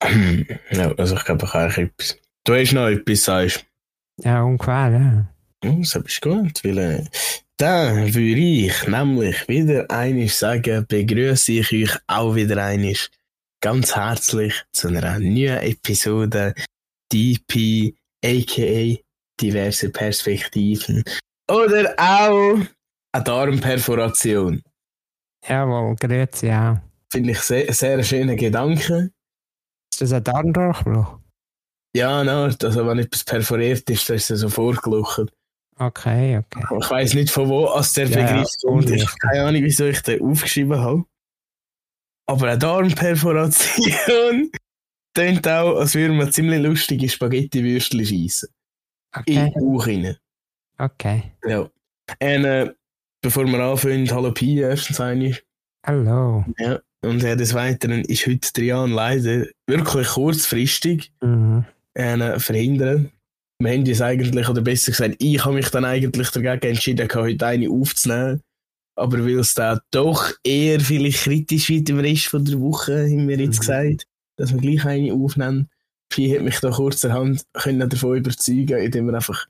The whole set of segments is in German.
Ja, also ich glaube, ich habe etwas. Du hast noch etwas, sagst Ja, ungefähr, ja. Oh, das ist gut, weil äh, dann würde ich nämlich wieder einiges sagen, begrüße ich euch auch wieder einiges ganz herzlich zu einer neuen Episode DP, aka diverse Perspektiven oder auch eine Darmperforation. Jawohl, grüezi, ja. Finde ich sehr, sehr schöne Gedanke. Ist das ein Darmdurchbruch? Ja, no, also wenn etwas perforiert ist, dann ist es so vorgelucht. Okay, okay. Ich weiß nicht von wo aus der Ja, Begriff kommt. Ich habe keine Ahnung, wieso ich den aufgeschrieben habe. Aber eine Darmperforation klingt auch, als würde man ziemlich lustige Spaghetti-Würstchen schießen. In Okay, den Bauch rein. okay. Ja. Und äh, bevor wir anfangen, hallo Pi, erstens einmal. Hallo. Ja. Und äh, des Weiteren ist heute Trian leider wirklich kurzfristig Mhm. äh, verhindern. Wir haben es eigentlich, oder besser gesagt, ich habe mich dann eigentlich dagegen entschieden, heute eine aufzunehmen. Aber weil es da doch eher vielleicht kritisch wird im Rest von der Woche, haben wir jetzt Mhm. gesagt, dass wir gleich eine aufnehmen. Pi hat mich da kurzerhand können davon überzeugen, indem er einfach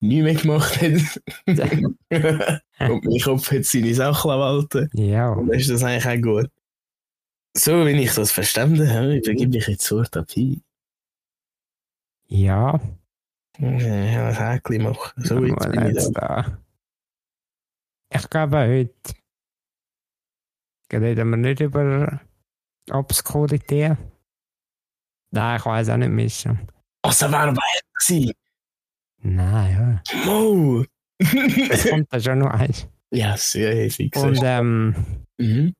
nichts mehr gemacht hat. Und mein Kopf hat seine Sachen walten. Ja, Und dann ist das eigentlich auch gut. So, wenn ich das verstanden habe, übergebe ich jetzt an Pi. ja. Ja, ein Häkchen machen. So, jetzt bin ich da. da. Ich glaube, heute reden wir nicht über Obskurität. Nein, ich weiß auch nicht mehr. Also, wer war gewesen? Nein, ja. Mo! Es kommt da schon noch eins. ja, sehr heftig. Und ähm, mhm.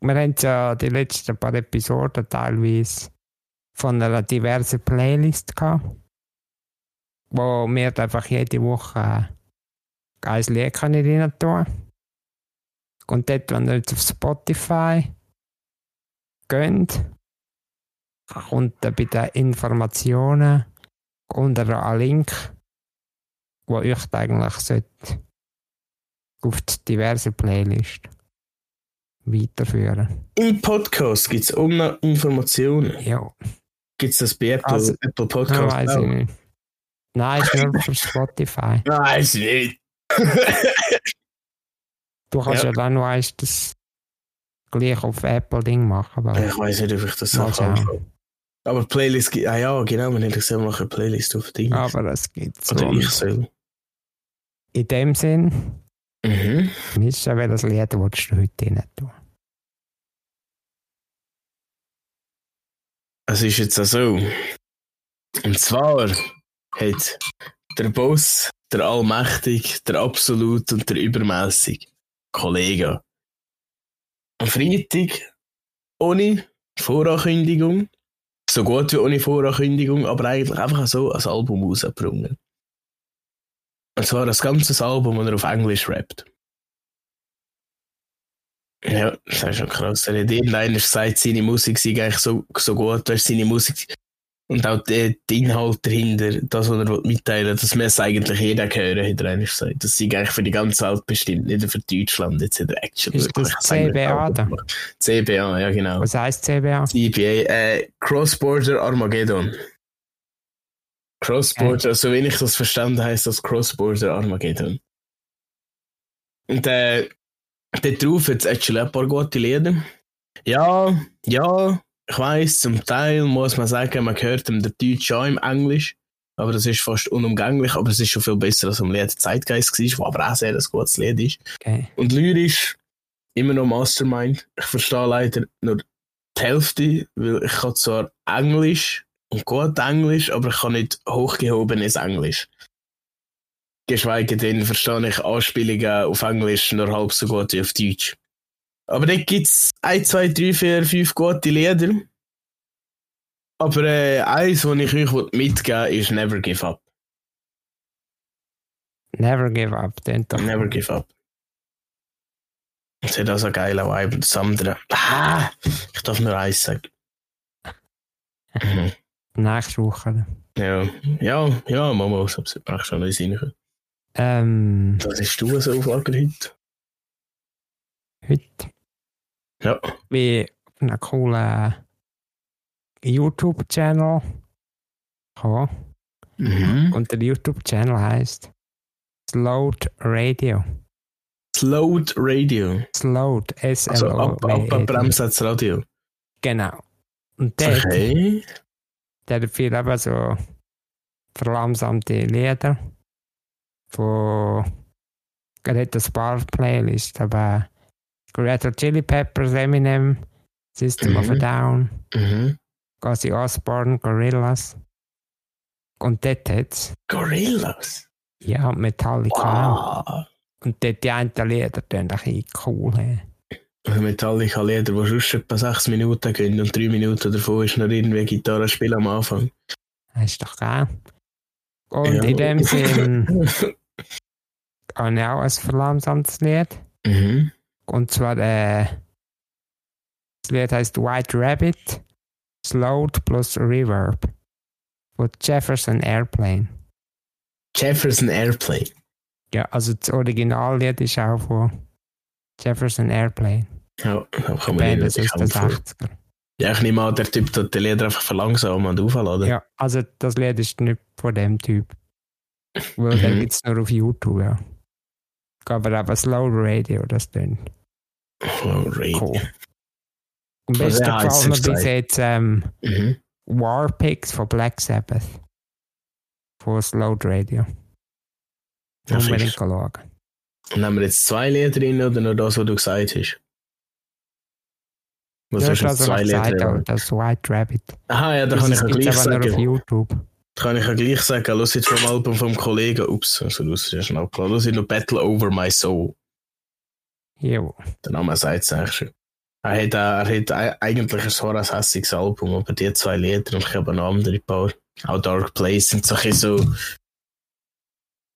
Wir haben ja die letzten paar Episoden teilweise von einer diversen Playlist gehabt, wo wir einfach jede Woche ein Lied können rein tun. Und dort, wenn ihr jetzt auf Spotify geht, kommt bei den Informationen unter ein Link, wo euch eigentlich sollte auf die diverse Playlist weiterführen. Im Podcast gibt es auch noch Informationen. Ja, Gibt es das bei Apple, Also, Apple Podcast? weiß ich nicht. Nein, ist nur für Spotify. Weiß nicht. Du kannst Ja. ja, dann noch eins das gleich auf Apple-Ding machen. Ich weiß nicht, ob ich das kann. schauen. Aber Playlist, gi- ah ja, genau, man hätte gesagt, machen eine Playlist auf Ding. aber es gibt so. Oder ich soll. In dem Sinn, Mhm. Mischa, welches Lied willst du heute rein tun? Es ist jetzt so. Und zwar hat der Boss, der Allmächtig, der Absolut und der Übermäßig Kollege am Freitag ohne Vorankündigung, so gut wie ohne Vorankündigung, aber eigentlich einfach so ein Album rausgebracht. Und zwar das ganze Album, das er auf Englisch rappt. Ja, das ist schon krass. Er hat irgendeiner gesagt, seine Musik sei eigentlich so, so gut, weißt, seine Musik und auch der, der Inhalt dahinter, das, was er mitteilen will, das muss eigentlich jeder hören, hat er eigentlich gesagt. Das sei eigentlich für die ganze Welt bestimmt, nicht für Deutschland. Er actually Ist das CBA da? CBA, ja genau. Was heisst CBA? CBA, äh, Cross-Border Armageddon. Cross-Border, so wenig ich das verstanden heißt das Cross-Border Armageddon. Und äh, dort drauf hat es actually ein paar gute Lieder. Ja, ja, ich weiß, zum Teil muss man sagen, man hört ihm der Deutsch schon im Englisch. Aber das ist fast unumgänglich, aber es ist schon viel besser als am Lied Zeitgeist war, wo aber auch sehr ein gutes Lied ist. Okay. Und lyrisch immer noch Mastermind. Ich verstehe leider nur die Hälfte, weil ich kann zwar Englisch und gut Englisch, aber ich kann nicht hochgehobenes Englisch. Geschweige denn verstehe ich Anspielungen auf Englisch nur halb so gut wie auf Deutsch. Aber da gibt es 1, 2, 3, 4, 5 gute Lieder. Aber äh, eins, was ich euch mitgeben will, ist Never Give Up. Never give up. Klingt doch Never give up. Es hat also einen geilen Vibe. Und das andere. Ah, ich darf nur eins sagen. Mhm. Nächste Woche. Ja, ja, ja, Mama, ich hab's auch schon nicht reinkommen. Ähm, Was hast du so auf Lager heute? heute Ja. wie auf einer coolen YouTube-Channel gekommen. Mhm. Und der YouTube-Channel heißt Slowed Radio. Slowed Radio. Slowed, Also ab, ab, das Radio. Genau. Und dort, Okay. Der viel eben so verlangsamte Lieder von er hat ein paar Playlists, aber Red Hot Chili Peppers, Eminem, System of a Mhm. Down, Mhm. Ozzy Osbourne, Gorillaz. Und dort hat's, Gorillas. ja, Metallica. Wow. Und dort die einen Lieder, die ein bisschen cool. He. Metallica Lieder, die sonst etwa sechs Minuten gehen und drei Minuten davon ist noch irgendwie Gitarre spielen am Anfang. Das ist doch geil. Und Ja. in dem Sinn habe ich auch ein verlangsamtes Lied. mhm. Und zwar äh, das Lied heißt White Rabbit, Slowed plus Reverb von Jefferson Airplane. Jefferson Airplane. Ja, also das Originallied ist auch von Jefferson Airplane. Ja, kann man Band aus den wirklich 60er. Ja, ich nehme an, der Typ tut die Lieder einfach verlangsamen und aufladen. Ja, also das Lied ist nicht von dem Typ. Weil den Mhm. gibt es nur auf YouTube, ja. Aber aber Slow Radio, das dann Oh, Radio. cool. Am besten heisst gefällt mir bis jetzt ähm, Mhm. Warpix von Black Sabbath. Von Slow Radio. Ja, Unbedingt schauen. Und haben wir jetzt zwei Lieder drin oder nur das, was du gesagt hast? Was Ja, hast du was zwei Lieder drin? das White Rabbit. Aha, ja, da kann ich ja gleich nur auf sagen. YouTube. Da kann ich ja gleich sagen, los jetzt vom Album vom Kollegen, ups, also das ist ja schnell klar, los jetzt noch Battle Over My Soul. Jo. Der Name sagt es eigentlich schon. Er hat, äh, er hat ei- eigentlich ein so ein hässiges Album, aber die zwei Lieder und ich habe noch andere paar. Auch Dark Place sind so ein bisschen so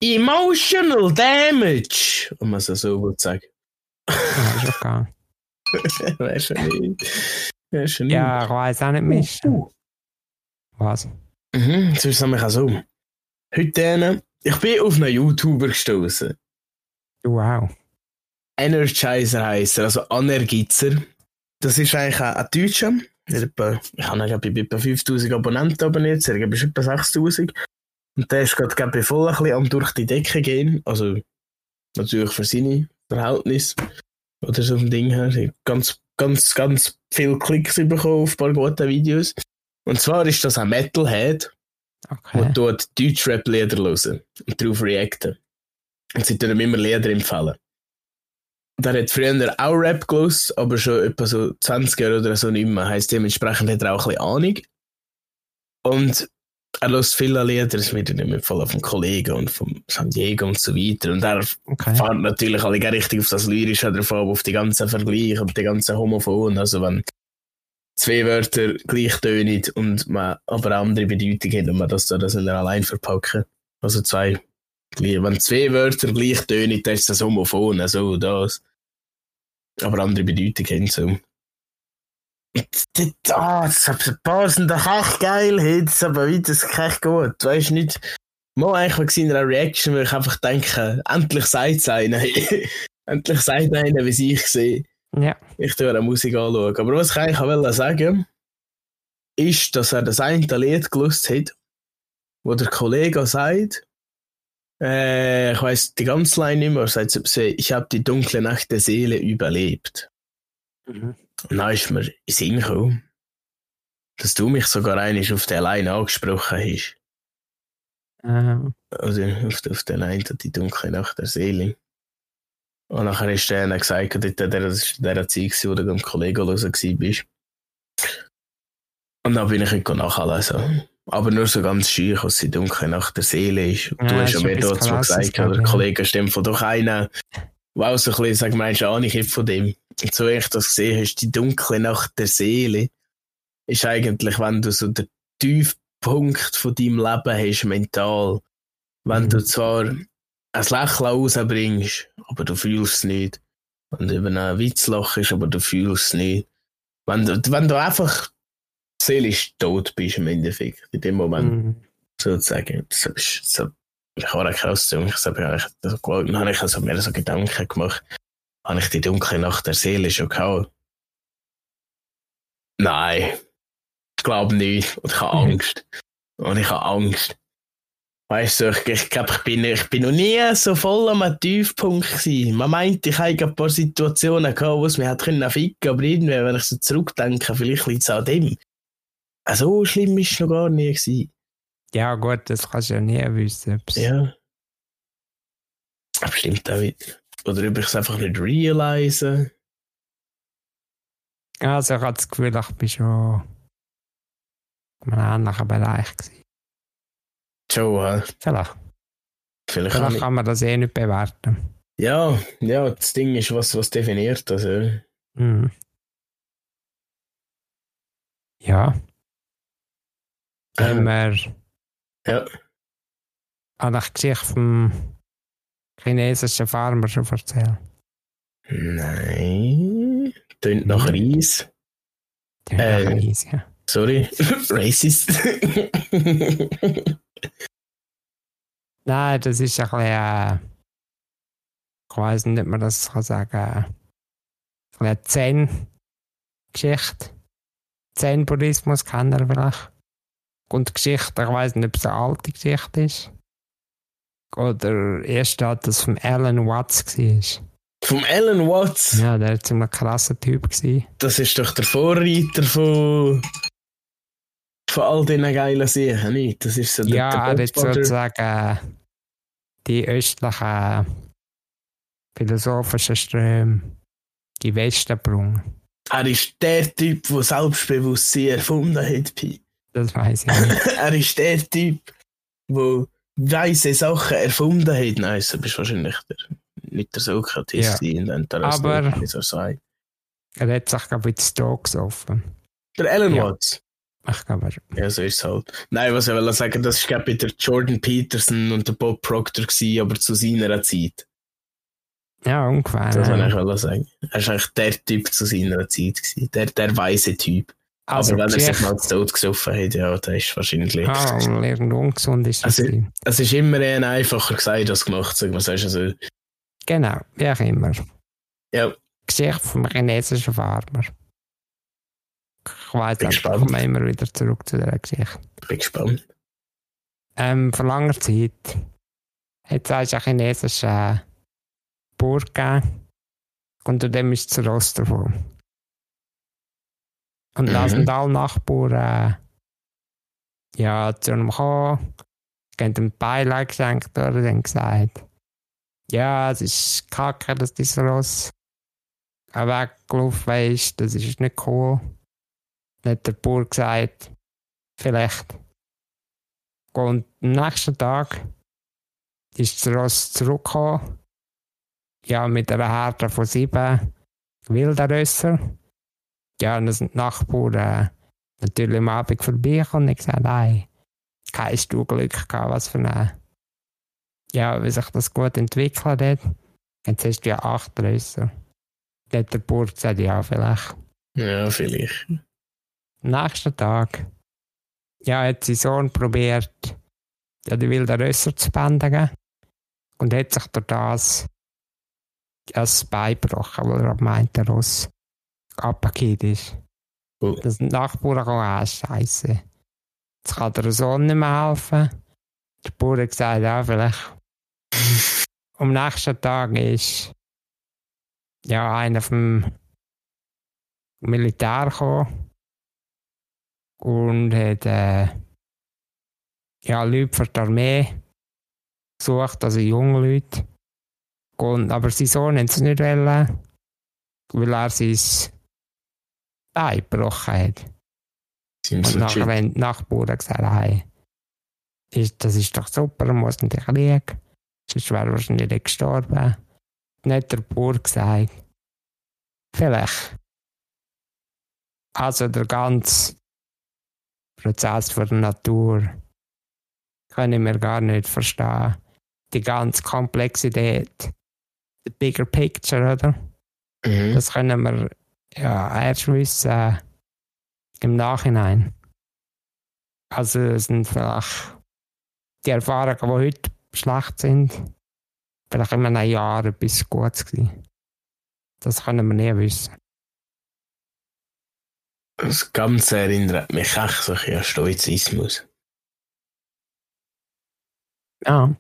Emotional Damage, um es so will sagen. Ja, ist okay. weißt du nicht? Weißt du nicht? Ja, ich weiß auch nicht mehr. Uh, Was? Mhm, ist es nämlich auch so. Heute, ich bin auf einen YouTuber gestoßen. Wow. Energizer heisst er, also Anergitzer. Das ist eigentlich ein, Deutscher. Ich habe glaube ich, etwa 5000 Abonnenten abonniert, er ist etwa 6000. Und der ist gerade, glaube ich, voll ein bisschen am durch die Decke gehen. Also, natürlich für seine Verhältnisse. Oder so ein Ding her. Ganz, ganz, ganz viel Klicks bekommen auf ein paar gute Videos. Und zwar ist das ein Metalhead, Okay. der dort Deutschrap-Lieder hören und darauf reacten. Und sie tun ihm immer Lieder empfehlen. Der hat früher auch Rap gelost, aber schon etwa so 20 Jahre oder so nicht mehr. Heisst, dementsprechend hat er auch ein bisschen Ahnung. Und er lässt viele Lieder, das wird ihm empfohlen vom Kollegen und vom San Diego und so weiter. Und er okay. fährt natürlich alle richtig auf das Lyrische davon, auf die ganzen Vergleiche und die ganzen Homophonen. Also wenn zwei Wörter gleich tönen und man aber eine andere Bedeutung haben und man das da das allein verpacken. Also zwei, wenn zwei Wörter gleich tönen, dann ist das homophon, so das. Aber andere Bedeutung haben so. Ah, das passen doch echt geil, hey, das ist aber wie das echt gut. Weißt du nicht, mal eigentlich in einer Reaction, weil ich einfach denke, endlich sagt es einer. endlich sagt einer, wie es ich sehe Ja. ich tue eine Musik anschauen. Aber was ich eigentlich auch wollte sagen ist, dass er das eine Lied gelust hat, wo der Kollege sagt, äh, ich weiß die ganze Line nicht mehr, sagt ich habe die dunkle Nacht der Seele überlebt. Mhm. Und dann ist mir in den Sinn gekommen, dass du mich sogar einmal auf der Line angesprochen hast. Ähm, Also auf, auf der Line, die dunkle Nacht der Seele. Und nachher ist der dann gesagt, dort, der, das ist der Zeit, wo du beim Kollegen los warst. Und dann bin ich heute nachlesen. Aber nur so ganz schön, was die dunkle Nacht der Seele ist. Und du Ja, hast ja mir Krasses, gesagt, oder ich. Kollege stimmt von doch einer, auch so ein bisschen, sag mal, hat von dem. Und so wie ich das gesehen hast, die dunkle Nacht der Seele, ist eigentlich, wenn du so den Tiefpunkt von deinem Leben hast, mental. Wenn Mhm. du zwar ein Lächeln rausbringst, aber du fühlst es nicht. Wenn du über einen Witz lachst, aber du fühlst es nicht. Wenn du, wenn du einfach seelisch tot bist im Endeffekt, in dem Moment mhm. sozusagen. Ist so, ich habe auch krass, ich habe so dann habe ich also mir so Gedanken gemacht, habe ich die dunkle Nacht der Seele schon gehabt? Nein. glaube nicht. Und ich habe Mhm. Angst. Und ich habe Angst. Weißt du, ich, ich glaube, ich bin, ich bin noch nie so voll am Tiefpunkt gewesen. Man meint, ich habe ein paar Situationen gehabt, wo es mir hat können ficken, aber irgendwie, wenn ich so zurückdenke, vielleicht liegt es an dem. Äh, So schlimm ist es noch gar nie gewesen. Ja, gut, das kannst du ja nie wissen. Ja. Aber stimmt auch nicht. Oder ob ich es einfach nicht realise. Also, ich habe das Gefühl, ich bin schon in einem ähnlichen Bereich. Gewesen. Schon, hä? Vielleicht. Vielleicht Vielleicht kann man das eh nicht bewerten. Ja, ja, das Ding ist, was, was definiert das, ja. Mhm. Ja, haben Ähm, wir ja. an die Geschichte vom chinesischen Farmer schon erzählt. Nein. Tönt nach Mhm. Reis. Haben Äh. äh. easy. ja. Sorry. Racist. Nein, das ist ein bisschen, äh, ich weiß nicht, ob man das kann sagen, äh, ein bisschen Zen-Geschichte. Zen-Buddhismus kennen wir vielleicht. Und Geschichte, ich weiß nicht, ob es eine alte Geschichte ist. Oder erst steht, dass es von Alan Watts war. Vom Alan Watts. Ja, der war ziemlich krasser Typ. Gewesen. Das ist doch der Vorreiter von, von all diesen geilen Sachen, nicht? Das ist so der, Ja, der er hat sozusagen die östlichen philosophischen Ströme den Westen gebracht. Er ist der Typ, der Selbstbewusstsein erfunden hat. Pi. Das weiß ich nicht. er ist der Typ, der weise Sachen erfunden hat. Nein, du bist wahrscheinlich der, nicht der Sokrates Ja. und der Aber- Aristoteles, so er hat sich, glaube ich, in Stoke gesoffen. Der Alan Ja. Watts. Ich glaube, Ja, so ist es halt. Nein, was ich will sagen, das war glaube ich der Jordan Peterson und der Bob Proctor, gewesen, aber zu seiner Zeit. ja, ungefähr. Das wollte ich sagen. Er ist eigentlich der Typ zu seiner Zeit. Gewesen. Der, der weise Typ. Also, aber wenn er sich mal zu Tot gesoffen hat, ja, der ist wahrscheinlich. ah, und ungesund ist das. Also-. Es ist immer eher einfacher gesagt als gemacht, sagen wir so. Also, genau, wie auch immer. ja, Geschichte vom chinesischen Farmer. Ich weiß nicht, ich komme immer wieder zurück zu dieser Geschichte. bin gespannt. Ähm, vor langer Zeit hat es einen chinesischen Bauer gegeben und unter dem ist das Rost davon. Und da Mhm. sind alle Nachbarn äh, ja, zu ihm gekommen, haben ihm Beileid geschenkt oder dann gesagt, ja, es ist kacke, dass dieses Ross weggelaufen ist, das ist nicht cool. Dann hat der Bauer gesagt, vielleicht und am nächsten Tag ist das Ross zurückgekommen. Ja, mit einer Härte von sieben Wilderrösser. Ja, und dann sind die Nachbarn äh, natürlich am Abend vorbeigekommen und gesagt, nein, kein du Glück gehabt, was für eine, ja, wie sich das gut entwickelt hat. Jetzt hast du ja acht Rösser. Dann hat der Bauer gesagt, ja, vielleicht. Ja, vielleicht. Am nächsten Tag ja, hat sein Sohn probiert, ja, die wilden Rösser zu bändigen und hat sich durch das das Bein gebrochen, weil er meint, der Ross abgekehrt ist. Oh. Das Nachbarn gekommen, ah, Scheiße. Jetzt kann der Sohn nicht mehr helfen. Der Bauer hat gesagt, ja, vielleicht. Am nächsten Tag ist ja einer vom Militär gekommen und hat äh, ja, Leute für die Armee gesucht, also junge Leute. Und, aber sein Sohn wollte es nicht, wollen, weil er sein Bein gebrochen hat. Sind Und nachher haben die Nachbarn gesagt, hey, ist, das ist doch super, er muss nicht kriegen. Sonst wäre wahrscheinlich nicht gestorben. Hat der Bauer gesagt, vielleicht. Also der ganze Prozess von der Natur können wir gar nicht verstehen. Die ganze Komplexität, the bigger picture, oder? Mhm. Das können wir ja wissen äh, im Nachhinein. Also es sind vielleicht die Erfahrungen, die heute schlecht sind, vielleicht in einem Jahr etwas Gutes gewesen. Das können wir nie wissen. Das Ganze erinnert mich echt so ein an Stoizismus. Ja.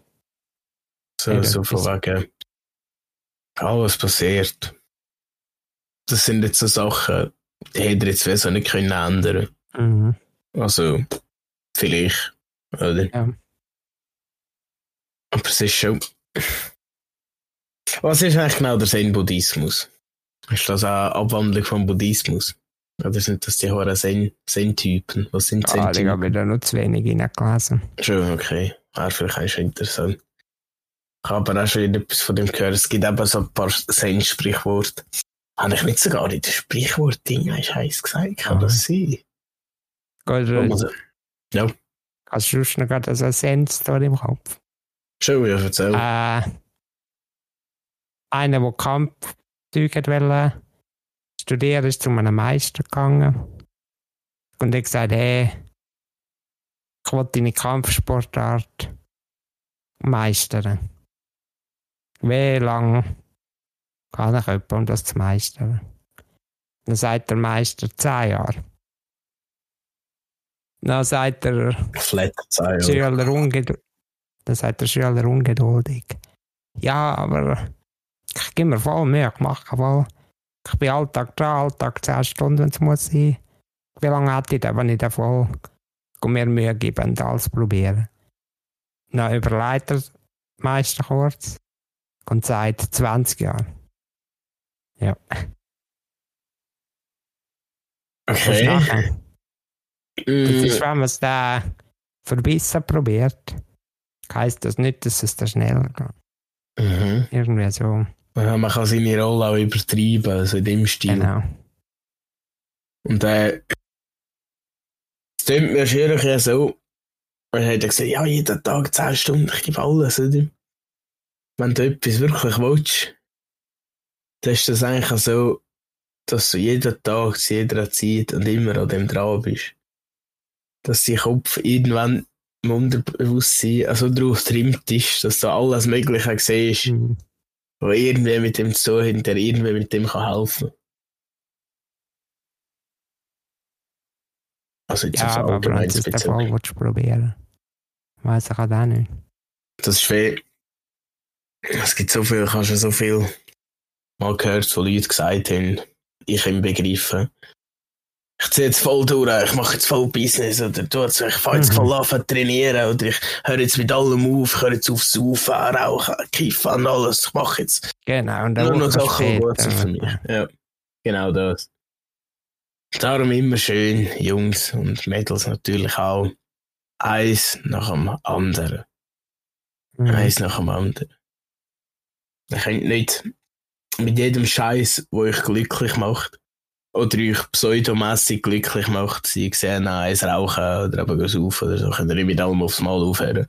So, so von wegen, alles passiert. Das sind jetzt so Sachen, die hätte er jetzt wieso nicht können ändern Mhm. Also, vielleicht, oder? Ja. Aber es ist schon. Was ist eigentlich genau der Zen-Buddhismus? Ist das eine Abwandlung vom Buddhismus? Oder sind das die hohen Zen- Zen-Typen? Was sind Ah, ich Zen-Typen? habe da noch zu wenig reingelesen. Schon, okay. Wäre vielleicht auch schon interessant. Ich habe aber auch schon etwas von dem gehört. Es gibt eben so ein paar Zen-Sprichworte. Habe ich nicht sogar in dem Sprichwort-Ding ein Scheiß gesagt? Kann Ah. das sein? Gut, Also, hast du schon gerade so eine Sense-Story im Kopf? schon, ja, erzähl. Äh, einer, der Kampfzeug hat wollte studieren, ist zu einem Meister gegangen. Und er hat gesagt, hey, ich will deine Kampfsportart meistern. Wie lange kann ich jemanden, um das zu meistern? Dann sagt der Meister zehn Jahre. Dann sagt der? Schüler ungeduldig. Dann sagt der Schüler ungeduldig. Ja, aber ich gebe mir voll Mühe, ich mache voll. Ich bin Alltag dran, Alltag 10 Stunden, wenn es muss sein. Wie lange hätte ich denn, wenn ich da voll mir Mühe gebe und alles probieren? Dann überlegt der Meister kurz und sagt 20 Jahre. Ja. Das ist Okay. nachher. Das Mm, ist, wenn man es da verbissen probiert, heisst das nicht, dass es da schneller geht. mhm. Irgendwie so. Ja, man kann seine Rolle auch übertreiben, also in dem Stil. Genau. Und äh, es klingt mir schwierig ja so. Er hat gesagt, ja, jeden Tag 10 Stunden, ich gebe alles, oder? Wenn du etwas wirklich willst, dann ist das eigentlich auch so, dass du jeden Tag, zu jeder Zeit und immer an dem dran bist. Dass dein Kopf irgendwann im Unterbewusstsein also drauf trimmt ist, dass du alles Mögliche siehst, Mhm. was irgendwie mit dem zu tun hat, der irgendwie mit dem kann helfen Also jetzt Ja, auf aber wenn allgemein du es. Fall willst probieren weiß ich auch nicht. Das ist schwer. Es gibt so viel, habe schon so viel mal gehört, wo Leute gesagt haben, ich kann begreifen. Ich ziehe jetzt voll durch, ich mache jetzt voll Business oder jetzt, ich fange jetzt Mhm. voll an trainieren oder ich höre jetzt mit allem auf, ich höre jetzt auf Saufen, Rauchen, Kiffen und alles. Ich mache jetzt Genau, und nur noch Sachen, die gut sind für mich. Ja, genau das. Darum immer schön, Jungs und Mädels natürlich auch, eins nach dem anderen. Mhm. Eins nach dem anderen. Ihr könnt nicht mit jedem Scheiß, wo euch glücklich macht, oder euch pseudomässig glücklich macht, sie sehen eins rauchen oder eben saufen oder so, könnt ihr nicht mit allem aufs Mal aufhören.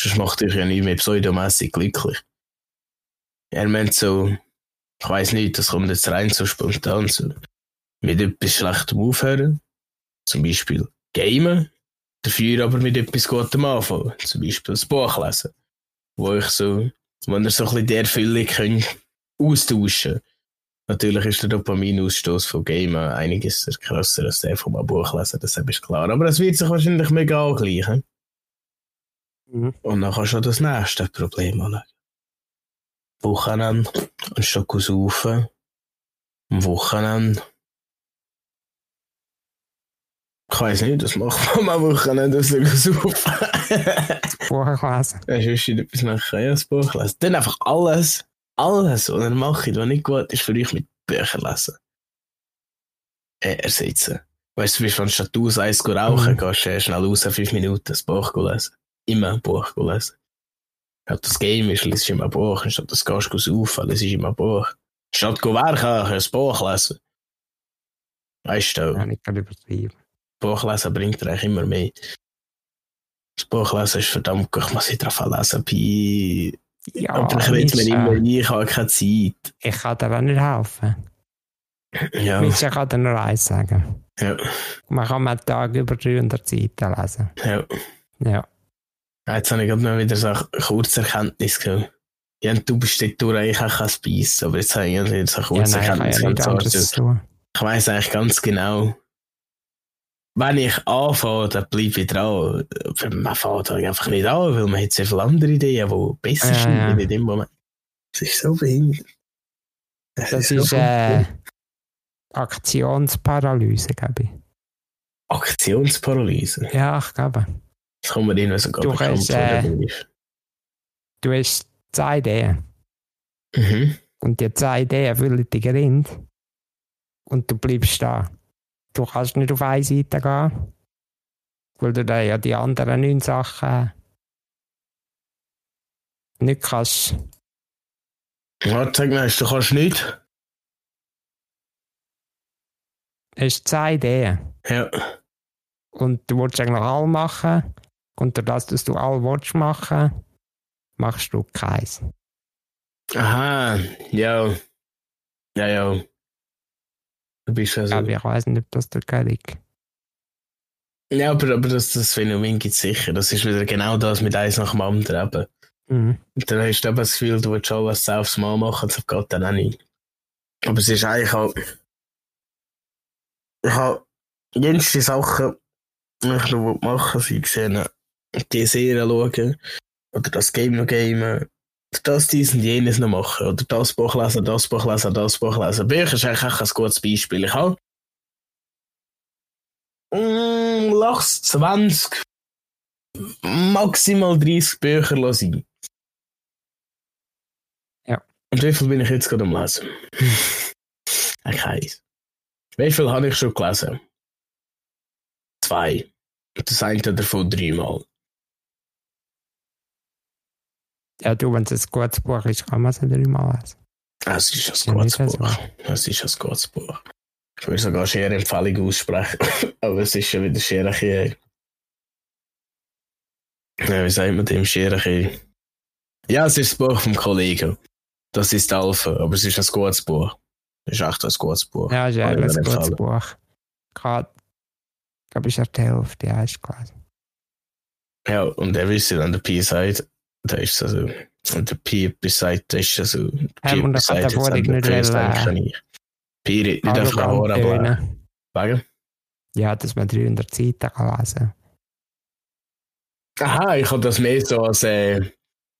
Sonst macht euch ja nicht mehr pseudomässig glücklich. Er meint so, ich weiss nicht, das kommt jetzt rein so spontan so. Mit etwas Schlechtem aufhören, zum Beispiel Gamen, dafür aber mit etwas Gutem anfangen, zum Beispiel ein Buch lesen, wo ich so, wo ihr so ein bisschen die Erfüllung könnt austauschen Natürlich ist der Dopaminausstoß von Gamen einiges krasser als der vom Buch lesen, das ist klar. Aber es wird sich wahrscheinlich mega angleichen. Mhm. Und dann kannst du das nächste Problem anschauen. Wochenende, anstatt zu saufen, am Wochenende. Ich weiß nicht, das macht man am Wochenende, dass du saufen. Buch lesen. Ja, sonst etwas machen, ja, das Buch lesen. Dann einfach alles, alles, was ihr macht, was nicht gut ist, für euch mit Büchern lesen. Äh, ersetzen. Weißt du, wie wenn statt du eins go rauchen, Mhm. gehst du schnell raus, fünf Minuten, das Buch lesen. Immer ein Buch lesen. Ob das Game ist, liest du immer ein Buch, anstatt das gehst du saufen, liest du immer ein Buch. Statt go werken, kannst du ein Buch lesen. Weißt du, Ja, nicht gerade übertrieben. Buch lesen bringt dir eigentlich immer mehr. Das Buch lesen ist verdammt gut, ich muss ich drauf lesen, bei Ja, Aber ich will mir immer ein, ich habe keine Zeit. ich kann dir auch nicht helfen. Ja, Mischa kann dir nur eins sagen. ja, Man kann einen Tag über 300 Seiten lesen. ja. Ja. Jetzt habe ich gerade noch wieder so eine kurze Erkenntnis gehabt. Ja, du bist dort durch eigentlich auch kein Biss, aber jetzt habe ich wieder so eine Ja, kurze nein, ich kann Erkenntnis ja anderes Ich weiss eigentlich ganz genau, wenn ich anfange, dann bleibe ich dran. Man fängt einfach nicht an, weil man hat sehr viele andere Ideen, die besser Ja, sind ja. in dem Moment. Das ist so behindert. Das so ist cool. äh, Aktionsparalyse, glaube ich. Aktionsparalyse. Ja, ich glaube. Das kommt mir irgendwie so Du bekannt hast, äh. Du hast zwei Ideen. Mhm. Und die zwei Ideen füllen die Grind. Und du bleibst da. Du kannst nicht auf eine Seite gehen. Weil du dann ja die anderen neun Sachen nicht kannst. Ja, sag mir, du kannst nicht. Du hast zwei Ideen. Ja. Und du willst eigentlich alle machen. Und durch das, dass du alle willst machen, machst du keins. Aha, ja. Ja, ja. Bist also. Aber ich weiß nicht, ob das der Fall liegt. Ja, aber, aber das, das Phänomen gibt es sicher. Das ist wieder genau das mit eins nach dem anderen eben. Mhm. Dann hast du eben das Gefühl, du willst alles selbst mal machen, das geht dann auch nicht. Aber es ist eigentlich auch. Ich habe jenste Sachen, die ich noch machen will, sie gesehen, die Serie schauen, oder das Game noch gamen, das, dies und jenes noch machen, oder das Buch lesen, das Buch lesen, das Buch lesen. Bücher ist eigentlich auch ein gutes Beispiel. Ich habe mm, lass 20, maximal 30 Bücher sein. Ja. Und wie viel bin ich jetzt gerade am Lesen? ich weiß. Wie viel habe ich schon gelesen? Zwei. Und das eine davon dreimal. Ja, du, wenn es ein gutes Buch ist, kann man es dreimal lesen. Es ist ein Ja, gutes. Buch. Es ist ein gutes Buch. Ich will sogar sehr Empfehlung aussprechen. Aber es ist schon wieder bisschen- Ja, wie sagt man dem? Bisschen- Ja, es ist das Buch vom Kollegen. Das ist Alpha, aber es ist ein gutes Buch. Es ist echt ein gutes Buch. Ja, ist ja eben ich ein gutes empfehlen. Buch. Gerade, ich glaube, ich habe die Hälfte erst gelesen. Ja, und er wisst dann der sagt, da ist also, der Pi etwas sagt, das ist also, der Ja, Pi und etwas ich kann sagt, jetzt Bodig haben wir nicht Chris, wollen, dann kann ich. Pi redet nicht einfach Ohren blähen. tönen. Wegen? Ja, dass man 300 Seiten kann lesen Aha, ich habe das mehr so als, äh,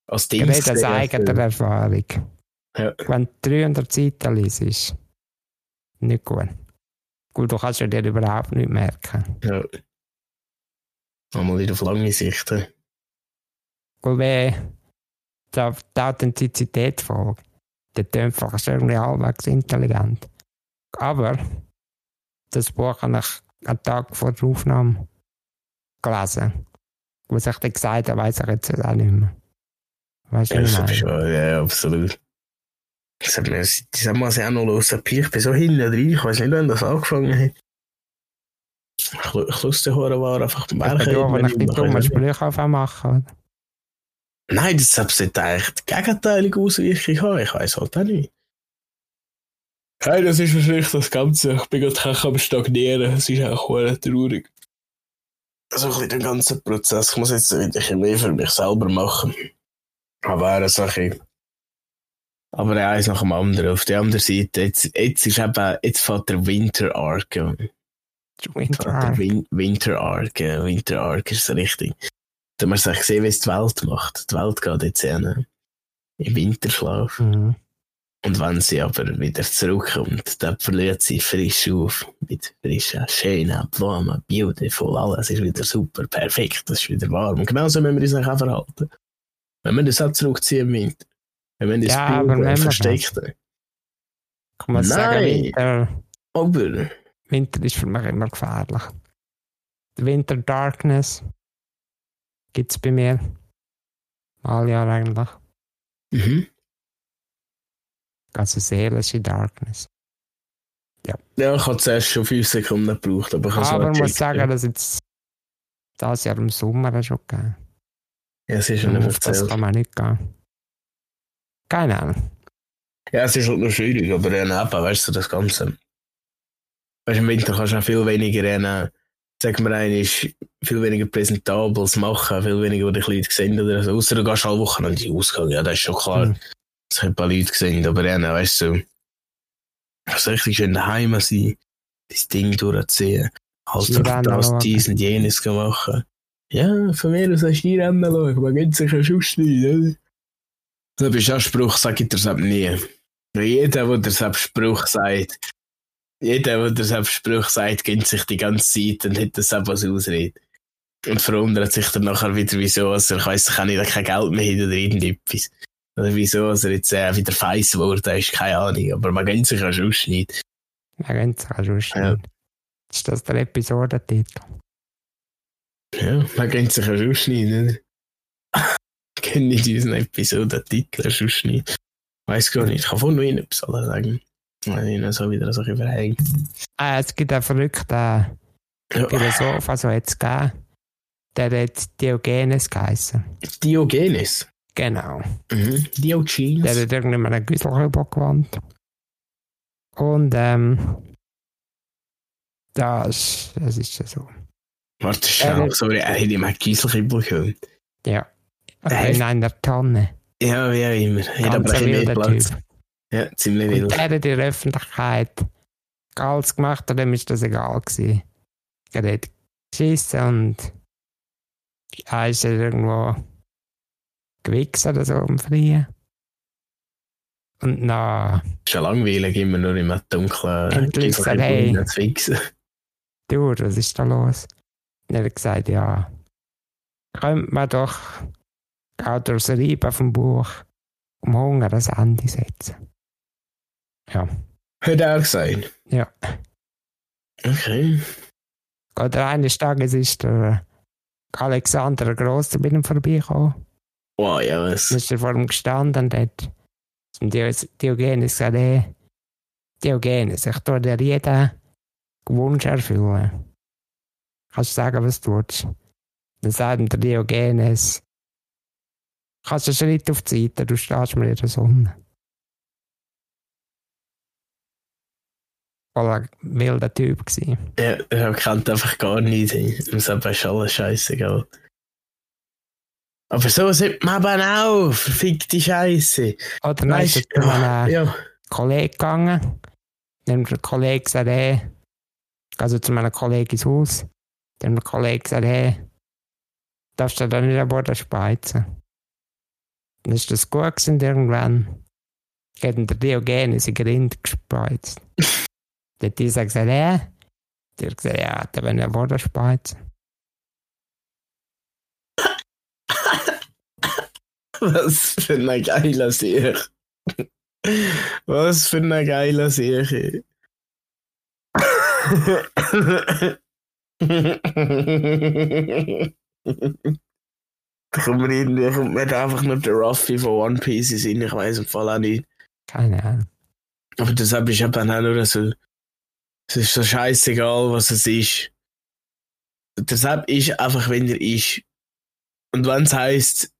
als Ich Ding rede aus gesehen, eigener also- Erfahrung. Ja. Wenn du 300 Seiten liest, nicht gut. Gut, du kannst ja dir überhaupt nicht merken. Ja. Einmal nicht auf lange Sicht. Weil wenn die, die Authentizität folgt, der tönt vielleicht irgendwie halbwegs intelligent. Aber das Buch habe ich einen Tag vor der Aufnahme gelesen. Was ich dann gesagt habe, weiß ich jetzt auch nicht mehr. Weißt du, Ja, ich ist ja, absolut. Das hat mir, das haben wir sie auch noch los. Ich bin so hinten drin, ich weiß nicht, wann das angefangen hat. Ich, ich lust den Huren war einfach beim Ich bin da, wenn ich die dummen. Sprüche auf machen oder? Nein, das sollte eigentlich die gegenteilige Auswirkung haben. Ich weiß halt auch nicht. Hey, das ist wahrscheinlich das Ganze. Ich bin gerade am Stagnieren. Es ist auch traurig. So ein bisschen der ganze Prozess. Ich muss jetzt wieder ein bisschen mehr für mich selber machen. Aber eine Sache. Aber ja, eins nach dem anderen. Auf der anderen Seite, jetzt, jetzt ist eben, jetzt fährt der Winter Arc. Winter Arc. Win Winter Arc, Winter Arc ist so richtig. Da wir sich gesehen, wie es die Welt macht. Die Welt geht jetzt in, in Winterschlaf. Mhm. Und wenn sie aber wieder zurückkommt, dann verliert sie frisch auf. Mit frischen, schönen, Blumen, beautiful, alles ist wieder super, perfekt, es ist wieder warm. Und genauso müssen wir uns auch verhalten. Wenn wir das auch zurückziehen im Winter. Wenn wir das Ja, wenn wir versteckt. Ich muss sagen, Nein. Winter, Aber, Winter ist für mich immer gefährlich. Winter Darkness gibt es bei mir. Alle Jahre eigentlich. mhm. Also seelische Darkness. ja, ich habe zuerst schon fünf Sekunden gebraucht, aber ich habe Aber ich muss sagen, ja. dass jetzt das Jahr im Sommer schon gegeben. Ja, es ist schon nicht Auf das kann man nicht gehen. Keine Ahnung. Ja, es ist halt noch schwierig, aber eben, weißt du, das Ganze. Weißt du, im Winter kannst du auch viel weniger rennen. Sag mal, ein ist viel weniger Präsentables machen, viel weniger, wo dich Leute sehen oder so. Außer du gehst alle Wochen an die Ausgang, ja, das ist schon klar. Mhm. Das haben ein paar Leute gesehen, aber dann, weißt du, so, richtig schön daheim sein, dein Ding durchziehen. Skirennen das, dies und jenes machen. Ja, von mir aus ein Skirennen schauen, man geht sich ja schon nicht, oder? Das ist auch ein Spruch, sag ich dir selbst nie. Jeder, der der selbst Spruch sagt, jeder, der der selbst Spruch sagt, gönnt sich die ganze Zeit und hat das selbst als Ausrede. Und verwundert sich dann nachher wieder, wieso, also ich weiss, ich habe nicht kein Geld mehr hat oder irgendetwas. Oder wieso, also jetzt äh, wieder feiss geworden ist, keine Ahnung. Aber man gönnt sich ja schon nicht. Ja, ganz schon Ja. Ist das der Episodentitel? Ja, man gönnt sich ja schon nicht, ne? Kennen nicht unseren Episode Titel, sonst nicht. Weiß gar nicht, ich kann von nur etwas anderes sagen. Wenn ich noch so wieder so überhängt. Ah, es gibt einen verrückten Ja. Philosoph, also jetzt gegeben. Der hat Diogenes geheißen. Diogenes. Genau. Mhm. Der Diogenes. hat irgendwann einen Güssel rübergewandt. Und ähm, das, das ist ja so. Warte, schnell, Äh, sorry, er hat ihm einen Gieselkibbel geholt. Ja. Äh, in einer Tonne. Ja, wie auch immer. Er hat aber Ganz ein ein bisschen mehr wilder Platz. Typ. Ja, ziemlich Und wild. der hat in der Öffentlichkeit alles gemacht, und dem ist das egal gewesen. Er hat geschissen und er ist ja irgendwo gewichst oder so am Freien. Und dann, ist ja langweilig, immer nur im dunklen Endlich gesagt, hey. Zu fixen. du, was ist da los? Und er hat gesagt, ja, könnte man doch auch durchs Reiben vom Buch um Hunger das Ende setzen. Ja, Hat er gesagt? ja. Okay. Oder eines Tages ist der Alexander der Grosse bei ihm vorbeigekommen. Wow, ja, was? Dann ist er vor ihm gestanden und hat zum Dio- Diogenes gesagt, hey, Diogenes, ich tue dir jeden Wunsch erfüllen. Kannst du sagen, was du willst? Dann sagt ihm der Diogenes, kannst du einen Schritt auf die Seite, du stehst mir in der Sonne. Voll ein wilder Typ gewesen. Ja, er kennt einfach gar nicht. Ihm selber ist alles scheißegal. Aber so sieht man eben auch. Verfickte Scheiße. Oder dann ist er Weißt zu einem ja. Kollegen gegangen. Dann hat der Kollege gesagt, hey, also zu meinem Kollegen ins Haus. Dann hat der Kollege gesagt, hey, darfst du da nicht an Bord speizen? Dann ist das gut gewesen, irgendwann hat ihm der Diogenes in Grind gespeizt. Dann hat dieser gesagt, hey, der hat gesagt, ja, da wenn er Bord speizen. Was für ein geiler Sieg. Was für ein geiler Sieg. da kommt mir irgendwie kommt da einfach nur der Ruffy von One Piece in. Ich weiß im Fall auch nicht. Keine Ahnung. Aber deshalb ist eben auch nur so. Es ist so scheißegal, was es ist. Deshalb ist einfach, wenn er ist. Und wenn es heisst,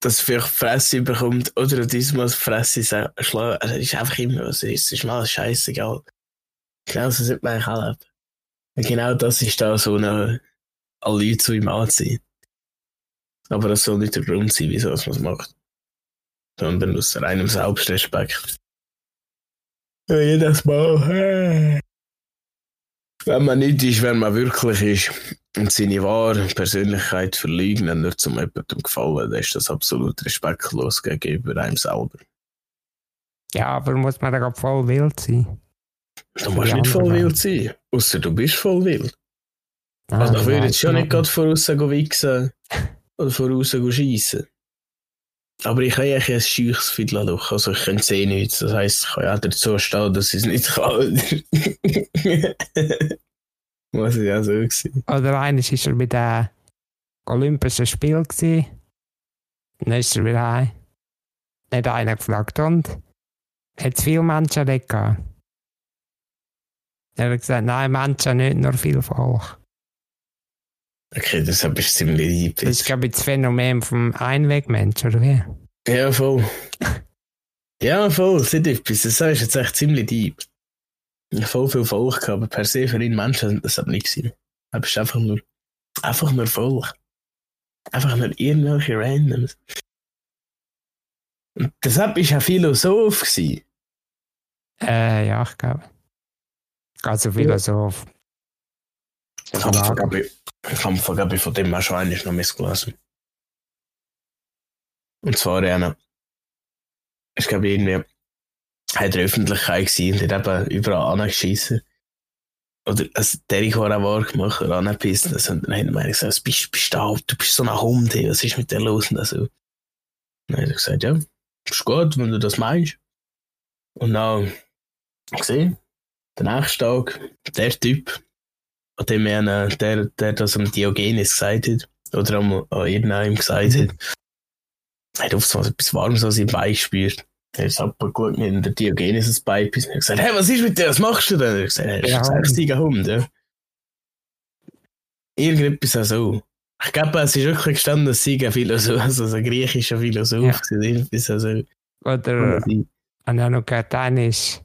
dass er vielleicht Fresse bekommt oder diesmal Fresse schlagen, also ist einfach immer, was es ist. Es ist mal scheißegal. Genau so sollte man eigentlich auch. Und genau das ist da so eine, alle Leute zu ihm anziehen. Aber das soll nicht der Grund sein, wieso man es macht. Sondern aus reinem Selbstrespekt. Jedes Mal. Wenn man nicht ist, wer man wirklich ist und seine wahre Persönlichkeit verleugnen, nur zum jemandem gefallen, dann ist das absolut respektlos gegenüber einem selber. Ja, aber muss man da voll wild sein? Du musst nicht voll wild sein, außer du bist voll wild. Ah, Also ich würde jetzt schon ich nicht gerade voraus wichsen oder voraus schiessen. Aber ich kann ja ein scheuches Fiddler durch, also ich kann sehen nichts. Das heisst, ich kann ja dazu stehen, dass ich es nicht kann. Muss ich ja so gewesen. Oder eines war er bei den Olympischen Spielen. gewesen. Dann ist er wieder heim. Dann hat einer gefragt, und? Hat es viele Menschen gehabt? Dann hat er gesagt, nein, Menschen nicht, nur viel Volk. Okay, das ist ziemlich lieb. Das ist, glaube ich, das Phänomen vom Einwegmensch, oder wie? Ja, voll. Ja, voll, das ist etwas. Das ist jetzt echt ziemlich deep. Ich hab voll viel Volk gehabt, aber per se für ihn Menschen sind das aber nicht gewesen. Du bist einfach nur, einfach nur Volk. Einfach nur irgendwelche Randoms. Und deshalb ist er Philosoph gewesen. Äh, ja, ich glaube. Also Philosoph. Ich habe von, von dem auch schon eigentlich noch missgelesen. Und zwar, ja, ich glaube irgendwie, hat der Öffentlichkeit gewesen und hat eben überall angeschissen. Oder, also, der ich war auch gemacht, oder angepisst. Und dann haben wir gesagt, bist, bist du, du bist so ein Hund, hey, was ist mit dir los? Und also, dann hat er gesagt, ja, ist gut, wenn du das meinst. Und dann, gesehen, der nächste Tag, der Typ, an dem er, der, der das am Diogenes gesagt hat, oder am, an irgendeinem gesagt mhm. hat, hat oft so etwas Warmes an seinem Bein gespürt. Er ist abgeschaut mit der Diogenes das Bein und hat gesagt, hey, was ist mit dir, was machst du denn? Er hat gesagt, er ist ein sechstiger Hund, ja. Irgendetwas auch so. Ich glaube, es ist wirklich gestanden, dass sie ein Philosoph, also ein griechischer Philosoph ja. irgendwas also. Oder, und auch noch gehört, ist,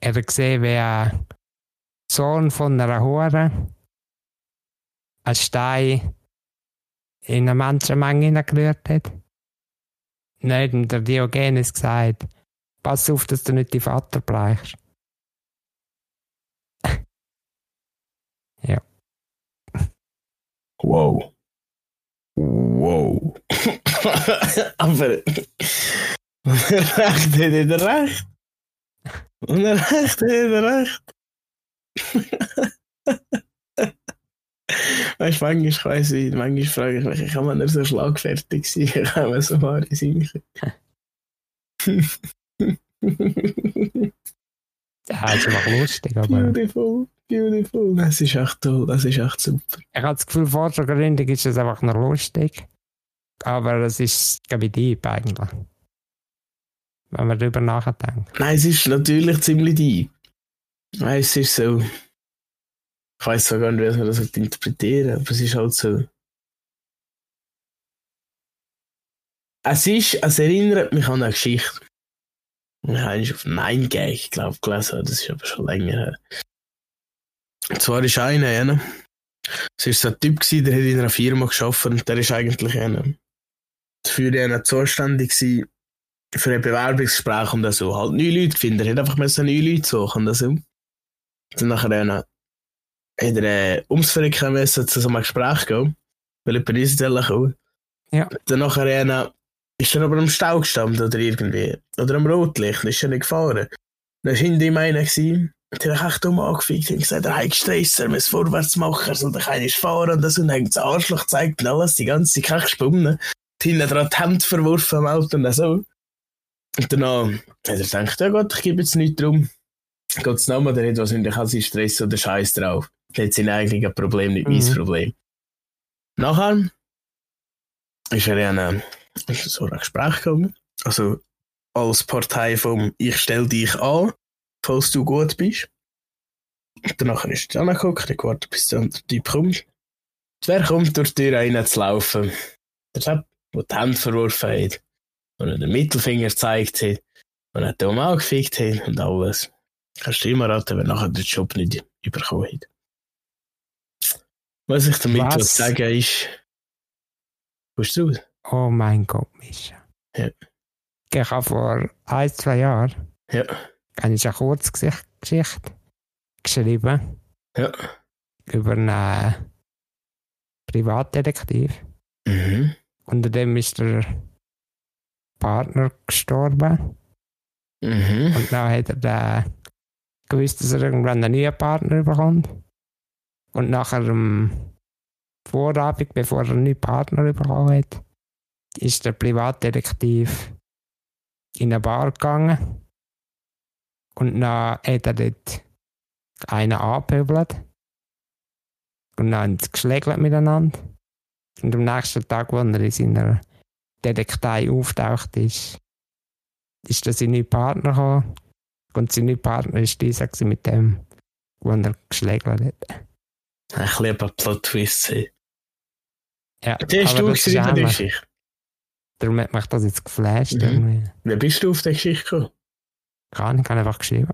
er gesehen, wie ein Sohn von einer Hure einen Stein in eine Menschenmenge gerührt hat. Dann der Diogenes gesagt, pass auf, dass du nicht die Vater bleichst. ja. Wow. Wow. Aber recht hat er recht. Und recht hat er recht. Weißt du, manchmal weiss ich, manchmal frage ich mich, ich kann man nicht so schlagfertig sein, ich kann man so Haare sein. ja, das macht lustig, aber. Beautiful, beautiful. Das ist echt toll, das ist echt super. Ich habe das Gefühl, vor der Gründung ist es einfach nur lustig. Aber es ist, glaube ich, deep eigentlich. Wenn man darüber nachdenkt. Nein, es ist natürlich ziemlich deep. Nein, es ist so ich weiß gar nicht, wie man das interpretieren aber es ist halt so. Es ist, es erinnert mich an eine Geschichte. Ich habe auf Nein Gag, ich glaube, gelesen, das ist aber schon länger her. Und zwar ist einer, ja, es war so ein Typ, der hat in einer Firma geschafft und der ist eigentlich einer, für einen zuständig gewesen, für ein Bewerbungsgespräch und so. Halt neue Leute finden, er hat einfach neue Leute suchen und so. Dann nachher hat er äh, ums Verrecken müssen zu so einem Gespräch gehen, weil jemand einstellen kann. Ja. Dann nachher äh, ist er aber am Stau gestanden oder irgendwie. Oder am Rotlicht, ist er nicht gefahren. Dann war hinter ihm einer, der hat echt dumm angefickt und gesagt, er hat gestresst, er muss vorwärts machen, er soll doch eigentlich fahren und das und dann das Arschloch gezeigt und alles, die ganze Zeit gesponnen. Hinten dran die Hände verworfen am Auto und so. Und danach hat er gedacht, ja Gott, ich gebe jetzt nichts drum. Geht es nochmal, der hat wahrscheinlich auch seinen Stress oder Scheiß drauf. Das sind eigentlich ein Problem, nicht mhm. mein Problem. Nachher ist er in ein, so ein Gespräch gekommen. Also als Partei vom Ich stell dich an, falls du gut bist. Und danach ist er angeguckt, er gewartet, bis der andere Typ kommt. Und wer kommt durch die Tür rein zu laufen? Der Typ, der die Hände verworfen hat. Und er den Mittelfinger gezeigt hat. Und er den auch gefickt hat und alles. Kannst du immer raten, wer nachher den Job nicht bekommen hat. Was ich damit Was? sagen ist. Kommst du raus? Oh mein Gott, Mischa. Ja. Ich habe vor ein, zwei Jahren ja. eine Kurzgeschichte geschrieben. Ja. Über einen Privatdetektiv. Mhm. Unter dem ist der Partner gestorben. Mhm. Und dann hat er dann gewusst, dass er irgendwann einen neuen Partner bekommt. Und nachher am Vorabend, bevor er einen neuen Partner bekommen hat, ist der Privatdetektiv in eine Bar gegangen. Und dann hat er dort einen angepöbelt. Und dann haben sie geschlägelt miteinander. Und am nächsten Tag, als er in seiner Detektei auftaucht ist, ist er sein neuer Partner gekommen. Und sein neuer Partner war dieser mit dem, wo er geschlägelt hat. Ein bisschen ein Plot-Twist sein. Ja, die hast du geschrieben, die Geschichte? Darum hat mich das jetzt geflasht. Mhm. Wie bist du auf die Geschichte gekommen? Gar nicht, ich habe einfach geschrieben.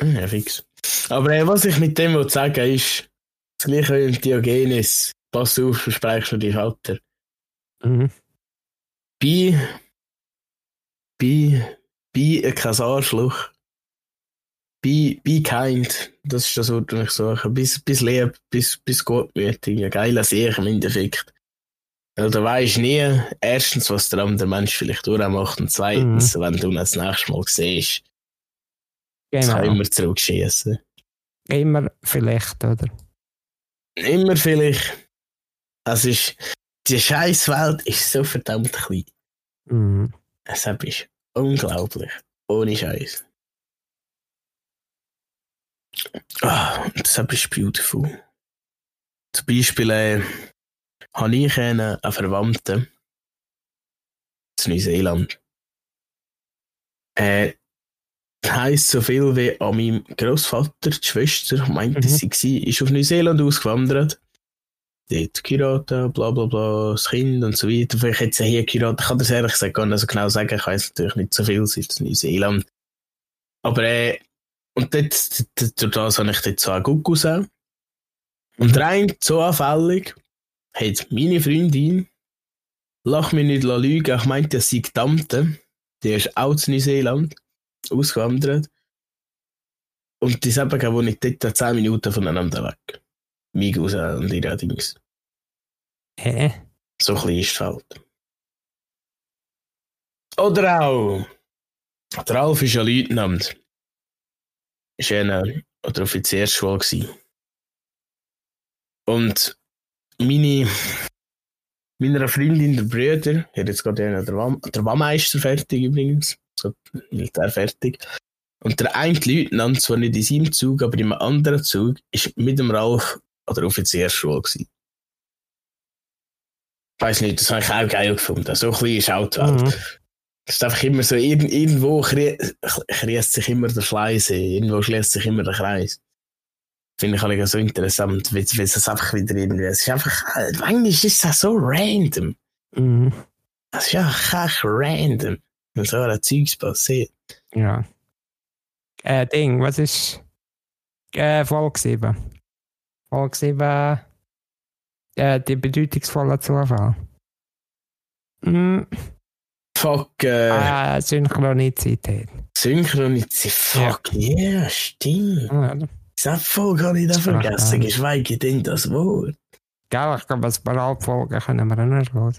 Ja, fix. Aber äh, was ich mit dem sagen will, ist, das gleiche wie im Diogenes. Pass auf, versprechst du dich Alter. Mhm. Bei, bei, bei kein Arschloch be, be kind. Das ist das Wort, das ich suche. Bis, bis lieb, bis, bis gutmütig. Ein geiler Sieg im Endeffekt. Weil du weißt nie, erstens, was der andere Mensch vielleicht durchmacht und zweitens, wenn du ihn das nächste Mal siehst, das kann Genau. immer zurückschießen. Immer vielleicht, oder? Immer vielleicht. Es ist, die scheiß Welt ist so verdammt klein. Mhm. Es ist unglaublich. Ohne Scheiß. Ah, das ist beautiful. Zum Beispiel äh, habe ich einen, Verwandten in Neuseeland. Äh, heisst so viel wie an meinem Großvater, die Schwester, meinte Mhm. sie war, ist auf Neuseeland ausgewandert. Dort geheiratet, bla bla bla, das Kind und so weiter. Vielleicht hat sie hier geheiratet. Ich kann das ehrlich gesagt gar nicht so genau sagen. Ich weiß natürlich nicht so viel, sie ist in Neuseeland. Aber äh, und dort, durch das habe ich dort so einen Guckus auch. Und rein zufällig hat meine Freundin, lach mich nicht lügen, ich meinte, sie die Tante, die ist auch in Neuseeland ausgewandert. Und die ist eben, wo ich dort 10 Minuten voneinander weg. Mich raus und ihre Dings. Hä? So klein ist die Welt. Oder auch, der Ralf ist ja Leutnant. Ist ja eine, oder Offiziersschule gewesen. Und meine, meiner Freundin, der Brüder, hat jetzt gerade einen, der, der Wammeister fertig übrigens, so Militär fertig. Und der eine Leutnant, zwar nicht in seinem Zug, aber in einem anderen Zug, ist mit dem Ralf an der Offiziersschule gewesen. Ich weiß nicht, das habe ich auch geil gefunden. So klein ist auch die Welt. Mhm. Es ist einfach immer so, irgend, irgendwo kreist sich immer der Schleise, irgendwo schließt sich immer der Kreis. Finde ich halt so interessant, wie, es einfach wieder irgendwie, es ist einfach, äh, manchmal ist das so random. Mhm. Es ist einfach echt random, wenn so ein Zeugs passiert. Ja. Äh, Ding, was ist. Äh, Folge 7. Folge 7. Äh, die bedeutungsvolle Zufall. Mhm. Fuck, äh, Äh, Synchronizität. Synchronizität, fuck, yeah, stimmt. Ja. Das Folge habe ich da Sprach vergessen, geschweige denn das Wort. Gell, ich glaube, ein paar Halbfolgen können wir auch nicht hören.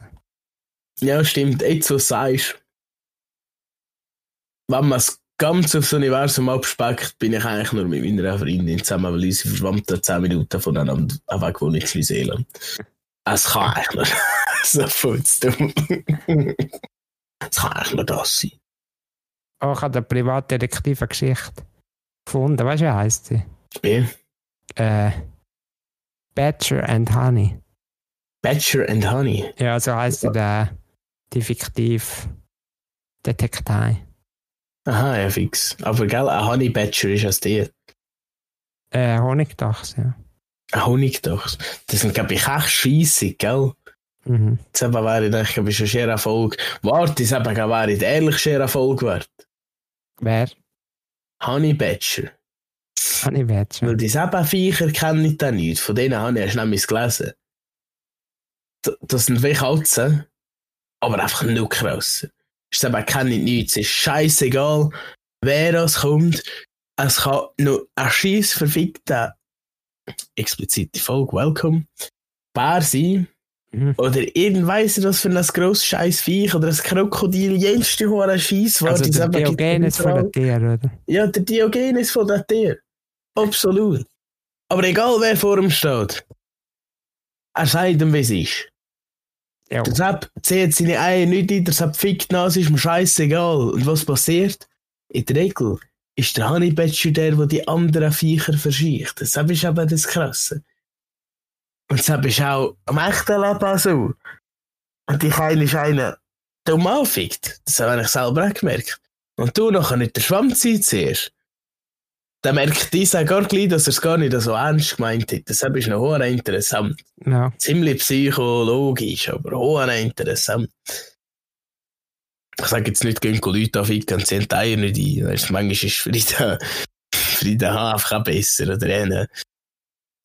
Ja, stimmt. Jetzt, was sagst. Wenn man das ganze aufs Universum abspeckt, bin ich eigentlich nur mit meiner Freundin zusammen, weil unsere Verwandten 10 Minuten voneinander weg wohnen in Neuseeland. Es kann eigentlich nur so viel zu tun. Es kann nur das sein. Oh, ich habe eine privatdetektive Geschichte gefunden. Weißt du, wie heisst sie? Wie? Äh, Badger and Honey. Badger and Honey. Ja, so heisst sie der, die fiktiv Detektei. Aha, ja, fix. Aber gell, ein Honey Badger ist als der. Äh, Honigdachs, ja. Ein Honigdachs. Das sind, glaube ich, echt scheissig, gell? Mhm. Das wäre, denke ich, ich, schon sehr Erfolg. Warte, das wäre ehrlich sehr Erfolg wert. Wer? Honey Badger. Honey Badger. Weil die Viecher kenne ich da nicht. Von denen habe ich erst nämlich gelesen. Das sind wie Katzen, aber einfach nur krass. Ist eben kenne ich nichts. Es ist scheißegal, wer das kommt. Es kann nur ein scheiß verfickter explizite Folge, welcome, Bär sein. Mhm. Oder irgend weiss ich was für ein grosses scheiß Viech oder ein Krokodil, jenste hohe Scheiß Also der Diogenes von der Tier, oder? Ja, der Diogenes von der Tier. Absolut. Aber egal wer vor ihm steht, er sagt ihm, wie es ist. Ja. Der Sepp zieht seine Eier nicht ein, der Sepp fickt Nase, ist mir scheißegal. Und was passiert? In der Regel ist der Honey Badger der, der die anderen Viecher verschießt. Das ist eben das Krasse. Und Sepp ist auch am echten Leben so. Und die Kleine ist einer dumm anfickt. Das habe ich selber auch gemerkt. Und du nachher nicht der Schwamm ziehst, dann merkt dieser gar gleich, dass er es gar nicht so ernst gemeint hat. Das ist noch hoher interessant. ja. Ziemlich psychologisch, aber hoher interessant. Ich sage jetzt nicht, gehen Leute anficken und ziehen die Eier nicht ein. Weißt, manchmal ist Frieden, Frieden haben einfach besser. Oder eine,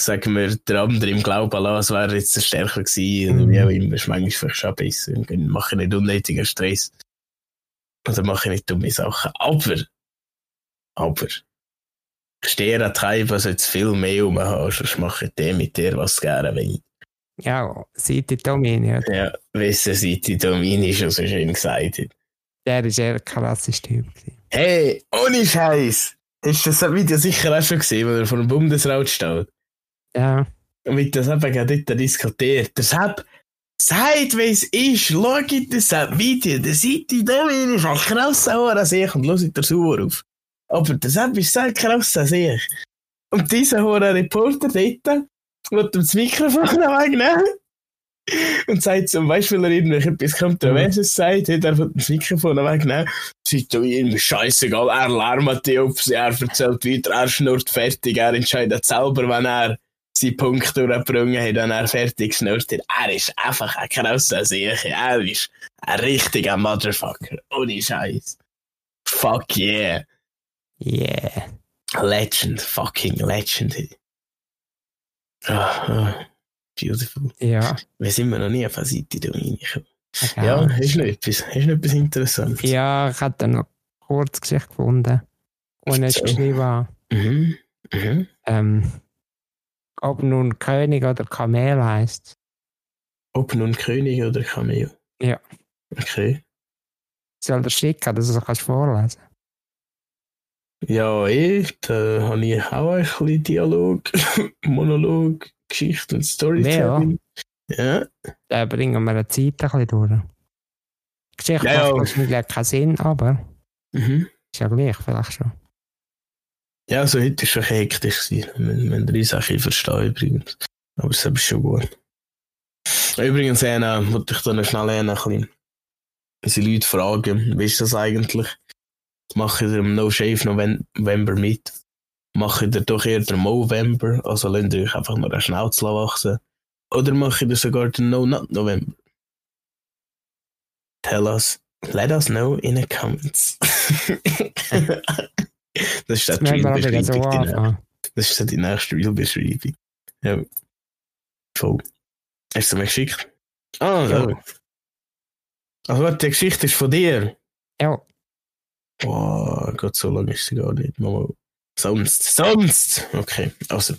sagen wir, der andere im Glauben an es wäre jetzt der Stärker gewesen. Oder wie auch immer, ist manchmal vielleicht schon besser. Dann mache ich nicht unnötigen Stress. Oder mache ich nicht dumme Sachen. Aber, aber, Stera treiben, sollte viel mehr rumhaben, sonst mache der mit dir was gerne will. Ja, Seite Domini, oder? Ja, wissen Seite Domini schon so schön gesagt. hat. Der ist eher ein klassischer Typ. Hey, ohne Scheiß! Hast du das Video sicher auch schon gesehen, wo er vor dem Bundesrat steht? Ja, mit das eben gerade dort diskutiert. Der Sepp sagt, wie es ist. Schaut das Video. Der Seite Domini ist ein krasser als ich und hört der sauer auf. Aber der Sepp ist sehr krass als ich. Und dieser hohe Reporter dort wird das Mikrofon wegnehmen und sagt zum Beispiel, wenn er irgendwelches Kontroverses sagt, hat er von das Mikrofon wegnehmen. Sagt doch irgendwie scheißegal, er lärmt die auf, er erzählt weiter, er schnurrt fertig, er entscheidet selber, wenn er seinen Punkt durchgebrungen hat, wenn er fertig geschnurrt hat. Er ist einfach ein krasser Sicher. Er ist ein richtiger Motherfucker. Ohne Scheiß. Fuck yeah. yeah. Legend. Fucking Legend. Ah, ah, beautiful. Ja. Wir sind wir noch nie auf der Seite reingekommen. okay. Ja, hast du noch etwas? Hast du noch etwas Interessantes? Ja, ich hatte noch kurz Gesicht gefunden. Und es So. geschrieben Mhm. Mhm. ähm, ob nun König oder Kamel heißt. Ob nun König oder Kamel? Ja. Okay. Soll der schicken, dass du es kannst vorlesen Ja, eh, da habe ich auch ein bisschen Dialog, Monolog, Geschichte und Storytelling. Ja, Da bringen wir eine Zeit ein bisschen durch. Geschichte Ja, ja. macht wahrscheinlich keinen Sinn, aber mhm. ist ja gleich, vielleicht schon. Ja, so heute war schon ein bisschen hektisch. Wir, wir haben drei Sachen verstehen übrigens. Aber das ist schon gut. Übrigens, Anna, wollte ich da noch schnell Anna, ein bisschen unsere Leute fragen, wie ist das eigentlich? Mache ich im No Shave November mit? Mache ich doch eher den Movember, also lasst ihr euch einfach nur eine Schnauze wachsen? Oder mache ich sogar den No Not November? Tell us, let us know in the comments. das ist Jetzt die die- anfangen. Das ist die nächste Real-Beschreibung. Ja. Voll. Hast du mir geschickt? Ah, Ja. so. Also, warte, die Geschichte ist von dir. Ja, Boah, Gott, so lange ist sie gar nicht. Mal. Sonst, sonst! Okay, also.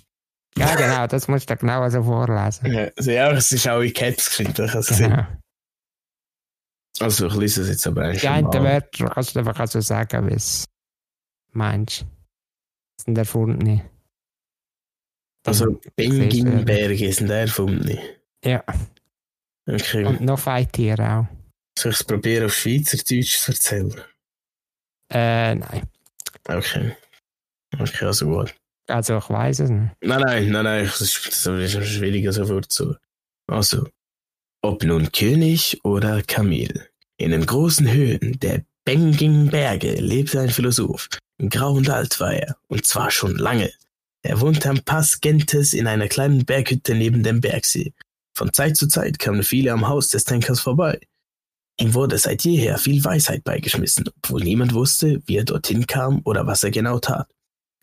ja, genau, das musst du genau so vorlesen. Ja, also, ja, es ist auch in Caps geschrieben, gesehen. Genau. Also, ich lese es jetzt aber eigentlich Die einen. Wörter kannst du einfach so sagen, wie es meinst. Das sind erfundene. Also, Benginberge sind erfunden. Ja, Okay, und noch Feitiere auch. soll ich es probieren, auf Schweizerdeutsch zu erzählen? Äh, nein. Okay. Okay, also gut. Also, ich weiß es nicht. Nein, nein, nein, nein, das ist, das ist schwieriger sofort zu. Also, ob nun König oder Kamel, in den großen Höhen der Bengingberge lebte ein Philosoph. Grau und alt war er, und zwar schon lange. Er wohnte am Pass Gentes in einer kleinen Berghütte neben dem Bergsee. Von Zeit zu Zeit kamen viele am Haus des Denkers vorbei. Ihm wurde seit jeher viel Weisheit beigeschmissen, obwohl niemand wusste, wie er dorthin kam oder was er genau tat.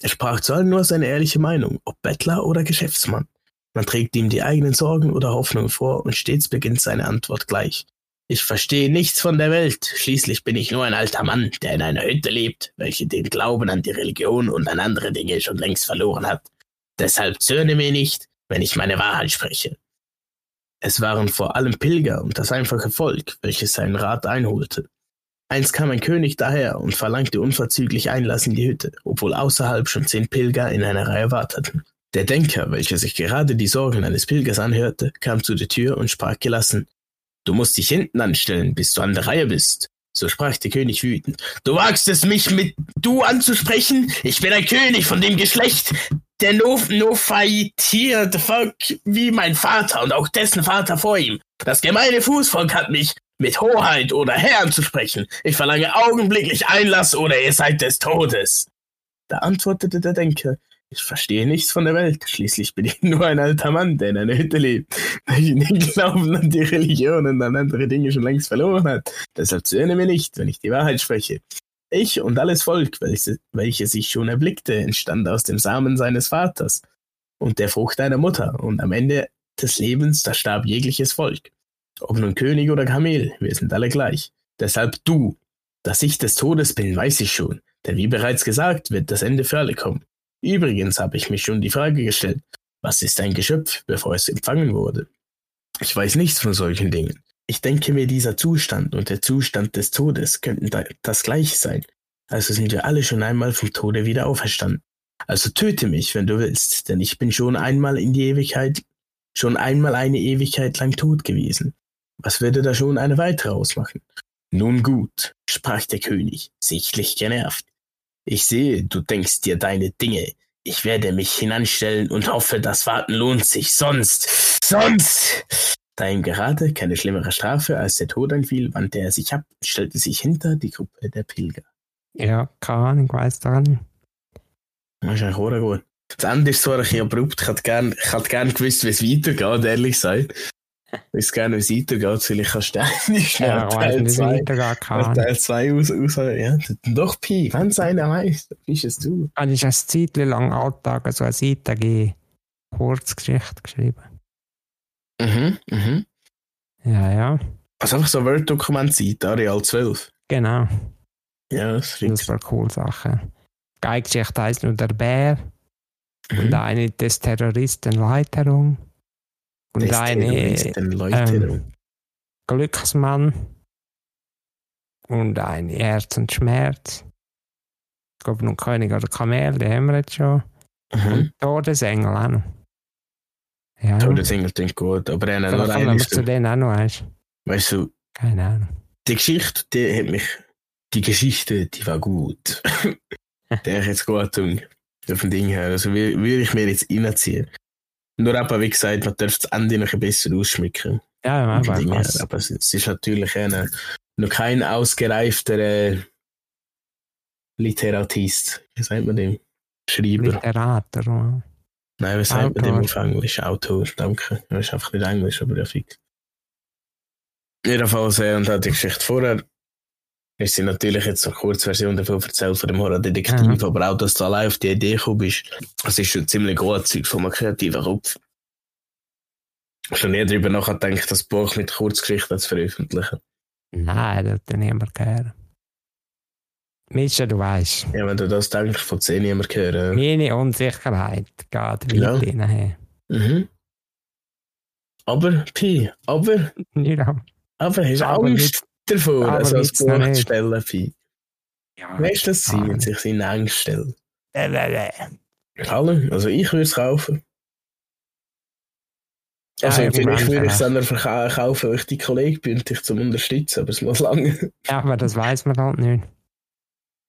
Er sprach zu allen nur seine ehrliche Meinung, ob Bettler oder Geschäftsmann. Man trägt ihm die eigenen Sorgen oder Hoffnungen vor und stets beginnt seine Antwort gleich. Ich verstehe nichts von der Welt. Schließlich bin ich nur ein alter Mann, der in einer Hütte lebt, welche den Glauben an die Religion und an andere Dinge schon längst verloren hat. Deshalb zürne mir nicht, wenn ich meine Wahrheit spreche. Es waren vor allem Pilger und das einfache Volk, welches seinen Rat einholte. Einst kam ein König daher und verlangte unverzüglich Einlass in die Hütte, obwohl außerhalb schon zehn Pilger in einer Reihe warteten. Der Denker, welcher sich gerade die Sorgen eines Pilgers anhörte, kam zu der Tür und sprach gelassen. Du musst dich hinten anstellen, bis du an der Reihe bist. So sprach der König wütend. Du wagst es, mich mit du anzusprechen? Ich bin ein König von dem Geschlecht, der no, no fightiert wie mein Vater und auch dessen Vater vor ihm. Das gemeine Fußvolk hat mich mit Hoheit oder Herr anzusprechen. Ich verlange augenblicklich Einlass oder ihr seid des Todes. Da antwortete der Denker, ich verstehe nichts von der Welt. Schließlich bin ich nur ein alter Mann, der in einer Hütte lebt, welcher den Glauben an die Religion und an andere Dinge schon längst verloren hat. Deshalb zürne mir nicht, wenn ich die Wahrheit spreche. Ich und alles Volk, welche, welches ich schon erblickte, entstand aus dem Samen seines Vaters und der Frucht einer Mutter, und am Ende des Lebens, da starb jegliches Volk. Ob nun König oder Kamel, wir sind alle gleich. Deshalb du. Dass ich des Todes bin, weiß ich schon, denn wie bereits gesagt, wird das Ende für alle kommen. Übrigens habe ich mich schon die Frage gestellt, was ist ein Geschöpf, bevor es empfangen wurde? Ich weiß nichts von solchen Dingen. Ich denke mir, dieser Zustand und der Zustand des Todes könnten da das gleiche sein. Also sind wir alle schon einmal vom Tode wieder auferstanden. Also töte mich, wenn du willst, denn ich bin schon einmal in die Ewigkeit, schon einmal eine Ewigkeit lang tot gewesen. Was würde da schon eine weitere ausmachen? Nun gut, sprach der König, sichtlich genervt. Ich sehe, du denkst dir deine Dinge. Ich werde mich hinanstellen und hoffe, das Warten lohnt sich. Sonst, sonst. Da ihm gerade keine schlimmere Strafe als der Tod anfiel, wandte er sich ab und stellte sich hinter die Gruppe der Pilger. Ja, keine Ahnung, weiss daran. Das ist eigentlich auch gut. Das Ende ist so ein bisschen abrupt. Ich hätte gerne gern gewusst, wie es weitergeht, ehrlich gesagt. Ich weiß gerne, wie es weitergeht. Vielleicht kannst du nicht schnell Ja, Teil nicht, wie 2 weitergeht, keine Ahnung. Teil 2 aus, aus, ja, doch Pi, wenn es einer weiss, dann bist es du. Habe ich eine Zeit lang Alltag so eine seitige Kurzgeschichte geschrieben. Mhm, mhm. Ja, ja, Also einfach so ein Word-Dokument Zeit, Areal 12. genau. Ja, das Das ist war coole Sache. Die Geschichte heisst nur der Bär und mhm. eine des Terroristen Leiterung und Des eine ähm, Glücksmann und ein Herz und Schmerz. Ich glaube, noch König oder Kamel, die haben wir jetzt schon. Mhm. Und Todesengel auch noch. Ja, Todesengel klingt gut, aber er hat vielleicht nur kommen wir eine zu denen auch noch eins. Weißt du, Keine Ahnung. die Geschichte, die hat mich, die Geschichte, die war gut. der hat jetzt gut tun. Von Ding her. Also will- würde ich mir jetzt reinziehen. Nur aber, wie gesagt, man darf das Ende noch ein bisschen ausschmücken. Ja, her. was. Aber es, es ist natürlich eine, noch kein ausgereifter äh, Literatist. Wie sagt man dem? Schreiber. Literater. oder? Nein, wie sagt man dem auf Englisch? Autor, danke. Das ist einfach nicht Englisch, aber ja fix. Jedenfalls, äh, und hat die Geschichte vorher, ist sie natürlich jetzt eine Kurzversion davon erzählt von dem Horror-Detektiv, Mhm. aber auch, dass du allein auf die Idee gekommen bist, das ist schon ziemlich gut Zeug von einem kreativen Kopf. Schon nie darüber nachgedacht, das Buch mit Kurzgeschichten zu veröffentlichen. Nein, das hat niemand gehört. Mischa, du weißt, Ja, wenn du das denkst, von 10 niemand hören. meine Unsicherheit geht weit Ja. hinein. Mhm. Aber, Pi, aber, Ja. aber hast du Angst davor, aber also als nicht. stellen, Pi? ja. Weißt du, sie Ah. mit sich? Äh, äh, äh. Alle? Also ich würde es kaufen. Also Ja, irgendwann würde ich es dann verka- kaufen, weil ich die Kollegen bin dich zum Unterstützen, aber es muss lange. Ja, aber das weiß man halt nicht.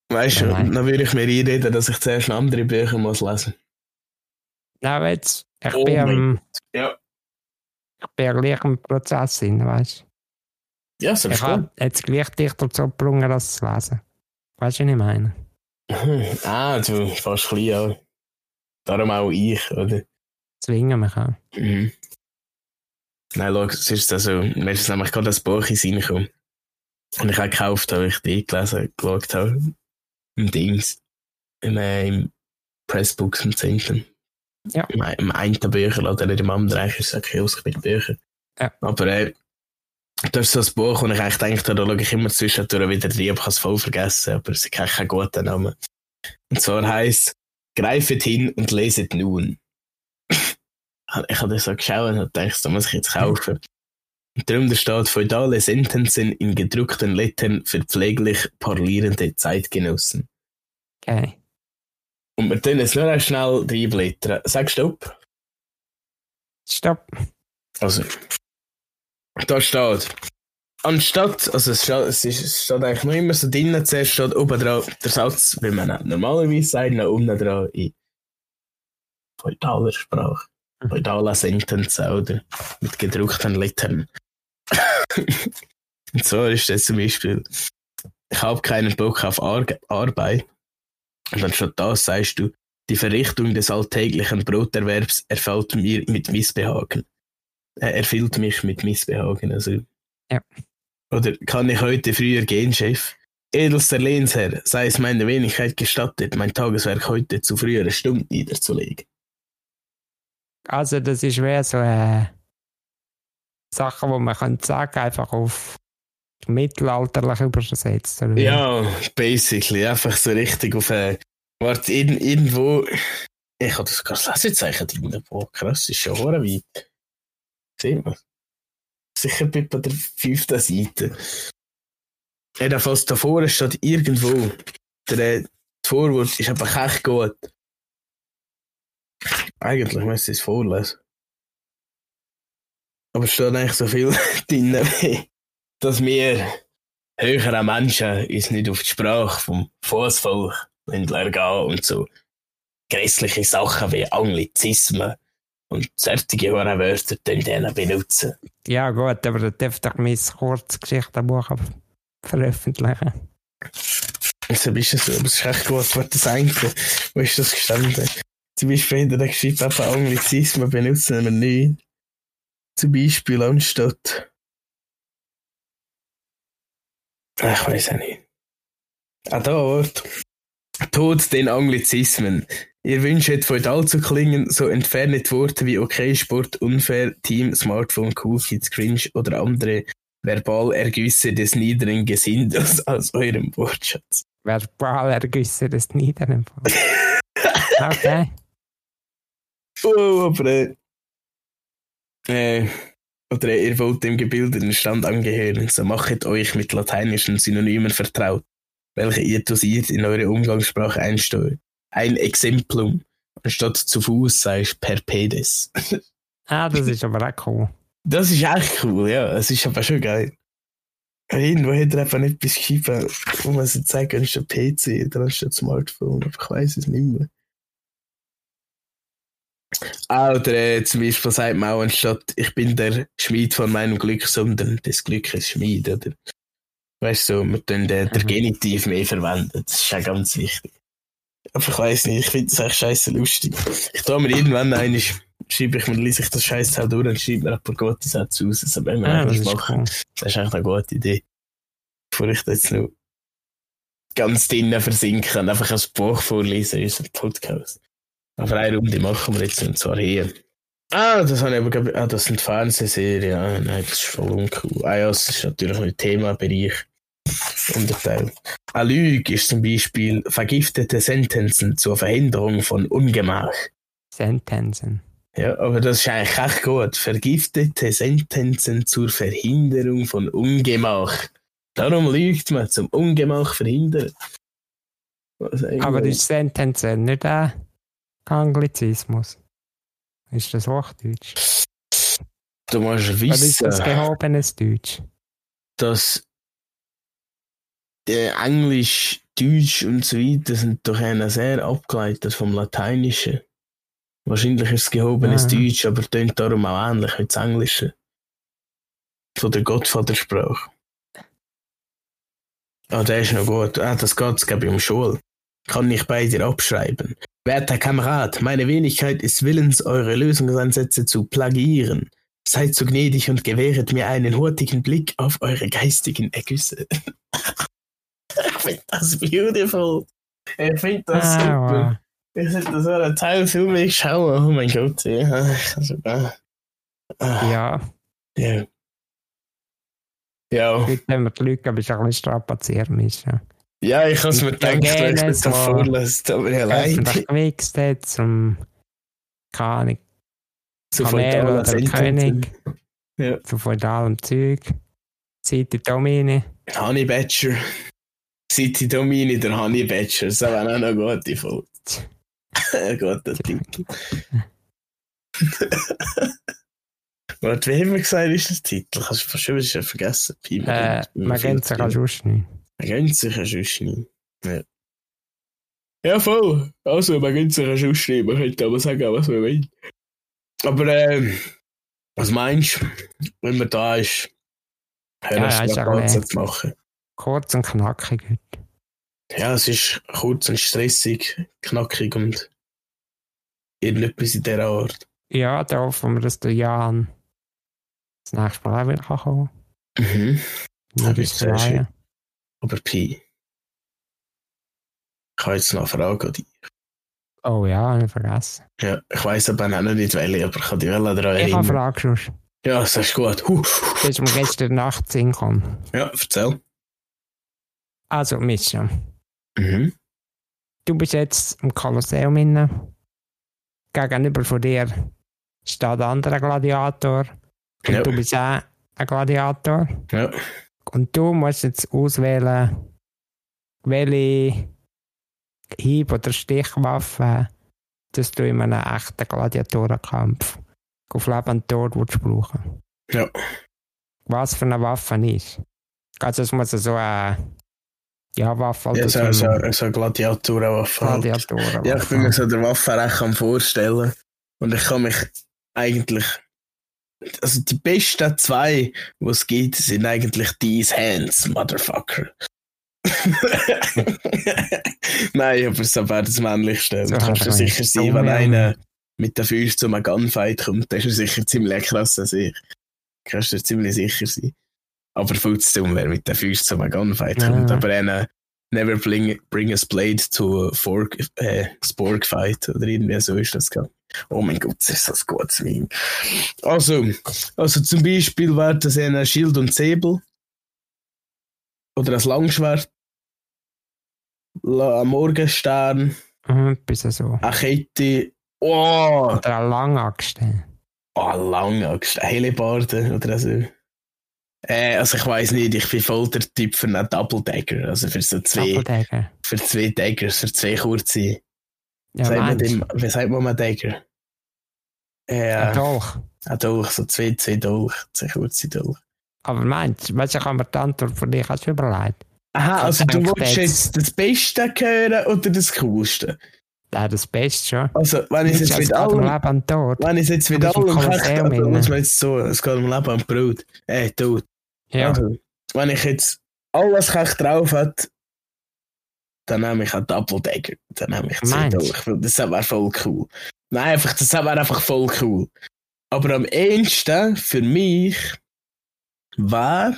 Weißt du, Ja, nein. dann würde ich mir einreden, dass ich zuerst andere Bücher muss lesen. Ja, aber jetzt, ich Oh bin am, Ja. ich bin gleich im Prozess drin, weißt Ja, so Ich habe jetzt gleich dichter dazu gebrungen, das zu lesen. Weißt du, was ich meine? Ah, du fast klein an. Darum auch ich, oder? Zwingen mich auch. Mhm. Nein, schau, es ist also, mir ist nämlich gerade das Buch in Sinn gekommen. Und ich habe gekauft, habe ich die gelesen, geschaut habe. Im Dings. Im, äh, im Pressbooks im Zentrum. Ja. Im, im einen Bücher oder im anderen eigentlich ist es ein Kiosk mit Büchern. Ja. Aber äh, das ist so ein Buch, wo ich eigentlich denke, da schaue ich immer zwischendurch wieder rein, ich habe es voll vergessen, aber es hat keinen guten Namen. Und zwar heisst Greifet hin und leset nun. ich habe das so geschaut und gedacht, da muss ich jetzt kaufen. Und darum da steht feudale Sentenzen in gedruckten Lettern für pfleglich parlierende Zeitgenossen. Okay. Und wir tun jetzt nur noch schnell reinblättern. Sag Stopp. Stopp. Also, da steht, anstatt, also es steht, es ist, es steht eigentlich noch immer so drinnen, zuerst steht oben dran der Satz, wie man normalerweise sagt, noch unten dran in feudaler Sprache, Mhm. feudaler Sentenzen oder mit gedruckten Lettern. Und so ist das zum Beispiel, ich habe keinen Bock auf Ar Arbeit. Und dann statt das sagst du, die Verrichtung des alltäglichen Broterwerbs erfällt mir mit Missbehagen. Er erfüllt mich mit Missbehagen. Also. Ja. Oder kann ich heute früher gehen, Chef? Edelster Lehnsherr, sei es meiner Wenigkeit gestattet, mein Tageswerk heute zu früheren Stunden niederzulegen. Also, das ist wie so eine Sache, wo man kann sagen, einfach auf mittelalterlich übersetzt. Oder? Ja, basically, einfach so richtig auf, äh, Warte, irgendwo. Ich habe das sogar das Lesezeichen drin. Boah, krass, ist schon weit. Wir. Sicher bei der fünften Seite. Jedenfalls davor steht irgendwo. Der das Vorwort ist einfach echt gut. Eigentlich müsste ich es vorlesen. Aber es steht eigentlich so viel drin, dass wir höheren Menschen uns nicht auf die Sprache vom Fußvolk gehen und so grässliche Sachen wie Anglizismen und solche Wörter dann benutzen. Ja gut, aber da darf doch mein Kurzgeschichtenbuch veröffentlichen. Also bist du so, aber es ist echt gut, was das eigentlich, wo ist das gestanden? Zum Beispiel hinter der geschrieben, eben Anglizismen benutzen wir nicht. Zum Beispiel anstatt. Ach, ich weiß auch nicht. Ah, da, Wort. Tod den Anglizismen. Ihr wünscht von allzu klingen, so entfernt Worte wie okay, Sport, unfair, Team, Smartphone, Cool Kids, Cringe oder andere Verbalergüsse des niederen Gesindes aus eurem Wortschatz. Verbalergüsse des niederen Okay. oh, aber äh, äh, oder ihr wollt dem gebildeten Stand angehören, so machet euch mit lateinischen Synonymen vertraut, welche ihr dosiert in eure Umgangssprache einsteuert. Ein Exemplum, anstatt zu Fuß sei per Pedes. ah, das ist aber auch cool. Das ist echt cool, ja. Es ist aber schon geil. Irgendwo hat er einfach nicht etwas geschrieben, wo man sich sagen kann, ist ein PC oder anstatt Smartphone, aber ich weiß es nicht mehr. Ah, oder äh, zum Beispiel sagt man auch anstatt, ich bin der Schmied von meinem Glück, sondern des Glückes Schmied, oder? Weißt du, so, wir tun den, den mhm. Genitiv mehr verwenden, das ist ja ganz wichtig. Aber ich weiß nicht, ich finde das echt scheiße lustig. Ich tue mir irgendwann eine schreibe ich mir, lese ich das Scheiß halt durch und schreibe mir ein paar gute Sätze aus. Das wenn wir ah, eigentlich machen. Cool. Das ist eigentlich eine gute Idee. Bevor ich jetzt noch ganz drinnen versinke und einfach ein Buch vorlesen in unserem Podcast. Aber eine Runde machen wir jetzt und zwar hier. Ah, das habe ich aber, ah, das sind Fernsehserien. Ah, nein, das ist voll uncool. Ah ja, das ist natürlich ein Themabereich. Unterteil. Eine Lüge ist zum Beispiel vergiftete Sentenzen zur Verhinderung von Ungemach. Sentenzen. Ja, aber das ist eigentlich echt gut. Vergiftete Sentenzen zur Verhinderung von Ungemach. Darum lügt man, zum Ungemach verhindern. Aber die Sentenzen nicht ein Anglizismus. Ist das Hochdeutsch? Du musst wissen. Oder ist das gehobenes Deutsch? Dass der Englisch, Deutsch und so weiter sind doch sehr abgeleitet vom Lateinischen. Wahrscheinlich ist es gehobenes ja. Deutsch, aber tönt darum auch ähnlich wie das Englische. Von der Gottvatersprache. Ah, der ist noch gut. Ah, das geht, glaube ich, um Schule. Kann ich bei dir abschreiben. Werter Kamerad, meine Wenigkeit ist willens, eure Lösungsansätze zu plagieren. Seid so gnädig und gewähret mir einen hurtigen Blick auf eure geistigen Ergüsse. ich finde das beautiful. Ich finde das ah, super. Wow. Ich hätte so einen Teil Film ich schaue. Oh mein Gott, ja. Ah. Ja. Ja. Ja. Heute haben wir Leute, aber ich ein bisschen strapazieren müssen. Ja, ich habe es mir gedacht, wenn ich das so vorlese, aber ja leid. gewichst hat zum, keine Ahnung, zu Kamel oder König. Ja. Zu feudalem Zeug. City Domini. Honey Badger. City Domini, der Honey Badger. Das wäre auch noch eine gute Folge. Gott, der Titel. Warte, wie haben wir gesagt, ist das Titel? Hast du schon wieder vergessen? Äh, Magenta kannst du nicht. Magenta kannst du nicht. Ja. Ja, voll. Also, Magenta kannst du nicht. Man könnte aber sagen, was man will. Aber, ähm, was meinst du, wenn man da ist? Hören ja, ja, kurz zu machen. Kurz und knackig heute. Ja, es ist kurz und stressig, knackig und irgendetwas in dieser Art. Ja, da hoffen wir, dass der Jan das nächste Mal auch wieder kommen kann. Mhm. Nur ich zwei. Aber Pi. Ich habe jetzt noch eine Frage an dich. Oh ja, ich vergessen. Ja, ich weiss aber auch nicht welche, aber ich kann die daran erinnern. Ich habe eine Frage. Ja, das ist gut. Huh. Das ist mir gestern Nacht Sinn gekommen. Ja, erzähl. Also, Mission. Mhm. du bist jetzt im Kolosseum inne. Gegenüber von dir steht ein anderer Gladiator. Und Ja. du bist auch ein Gladiator. Ja. Und du musst jetzt auswählen, welche Hieb- oder Stichwaffe dass du in einem echten Gladiatorenkampf auf Leben und Tod brauchen Ja. Was für eine Waffe ist. Also es muss so eine ja, Waffe Ja, oder so, so so, Gladiatorenwaffe. halt. Gladiatorenwaffe. Ja, ich bin mir so der Waffenrecht am vorstellen. Und ich kann mich eigentlich. Also die besten zwei, die es gibt, sind eigentlich these hands, Motherfucker. Nein, aber so wäre das männlichste. So du kannst er sicher sein, wenn ja. einer mit der Füße zu einem Gunfight kommt, dann ist er sicher ziemlich krass als ich. Kannst dir ziemlich sicher sein. Aber viel zu dumm, wer mit der Füße zu einem Gunfight Ja. kommt. Aber einer Never bring, bring a blade to a fork, äh, spork fight oder irgendwie so ist das gegangen. Oh mein Gott, das ist das gutes Wein. Also, also zum Beispiel wäre das ein Schild und Säbel. Oder ein Langschwert. La- Ein Morgenstern. Mhm, bis so. Eine Kette. Oh, Oder eine Langaxt. oh Langaxt. Eine Hellebarde oder so. Äh, also ich weiß nicht, ich bin voll der Typ für einen Double Dagger. Also für so zwei, für zwei Daggers, für zwei kurze. Ja, sagt man dem, wie sagt man mal Dagger? Äh, Ja, doch. ein Dolch, so zwei, zwei Dolch, zwei kurze Dolch. Aber meinst du, weißt du, ich habe mir die Antwort von dir du überlegt. Aha, also du willst jetzt- jetzt das Beste hören oder das Coolste? Ja, das Beste schon. Also, wenn ich jetzt mit allem, Leben und Tod. wenn ich jetzt mit allem inne. muss man jetzt so, es geht um Leben und Brot. Äh, Tod. Ja, Also, wenn ich jetzt alles Kech drauf hat, dann nehme ich einen Double Dagger. Dann nehme ich zwei das wäre voll cool. Nein, einfach, das wäre einfach voll cool. Aber am ehesten für mich wäre.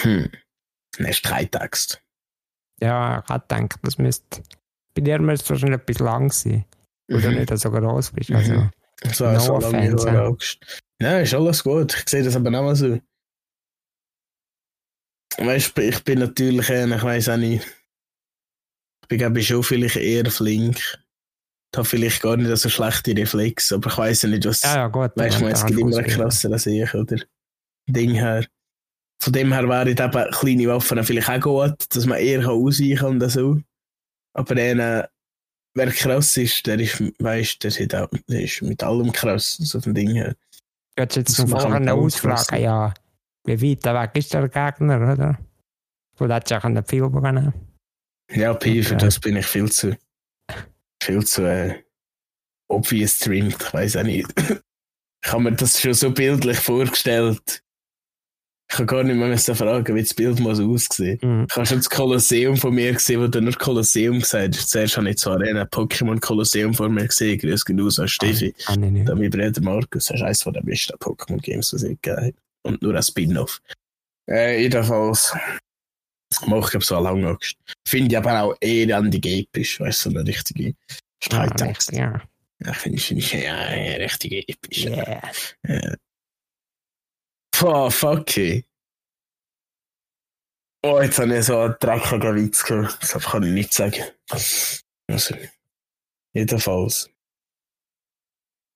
Hm. Kein Text. ja, ich habe gedacht, das müsste. Bei dir müsste wahrscheinlich etwas lang sein. Du Mhm. nicht so groß bist. Also, Mhm. So, No so lange offense, Haare ja. Ist alles gut. Ich sehe das aber nicht mal so. Weißt du, ich bin natürlich, ich weiß auch nicht, ich bin glaube ich schon vielleicht eher flink. Ich habe vielleicht gar nicht so schlechte Reflex, aber ich weiß ja nicht, was. ja, ja, gut. weißt du, es gibt immer krasser als ich, oder? Ding her. Von dem her wäre eben kleine Waffen vielleicht auch gut, dass man eher ausweichen kann und so. Aber einer, wer krass ist, der ist, weißt der, hat auch, der ist mit allem krass, so von Ding her. Jetzt Das zum halt ausfragen, ja, wie weit weg ist der Gegner, oder? Du hättest ja können viel beginnen. Ja, Pi, für Okay. das bin ich viel zu, viel zu äh, obvious trimmed, ich weiß auch nicht. ich habe mir das schon so bildlich vorgestellt. Ich kann gar nicht mehr müssen fragen, wie das Bild muss aussehen. Mhm. Ich habe schon das Kolosseum von mir gesehen, wo du nur Kolosseum gesagt hast. Zuerst habe ich zwar Arena Pokémon Kolosseum vor mir gesehen, grüß genauso an Steffi. Kann ich nicht. Da mein Bruder Markus, das ist eines von den besten Pokémon-Games, was es gegeben hat. Und nur ein Spin-off. Äh, jedenfalls. Mach ich glaube so eine Langangst. Finde ich aber auch eher an die episch, weißt du, so eine richtige Ja, Streittext. richtig, ja. Ja, finde ich, finde ich, ja, ja, richtig episch. Yeah. Ja. Boah, fuck ey. Oh, jetzt habe ich so einen dreckigen Witz gehört. Das kann ich nicht sagen. Also, jedenfalls.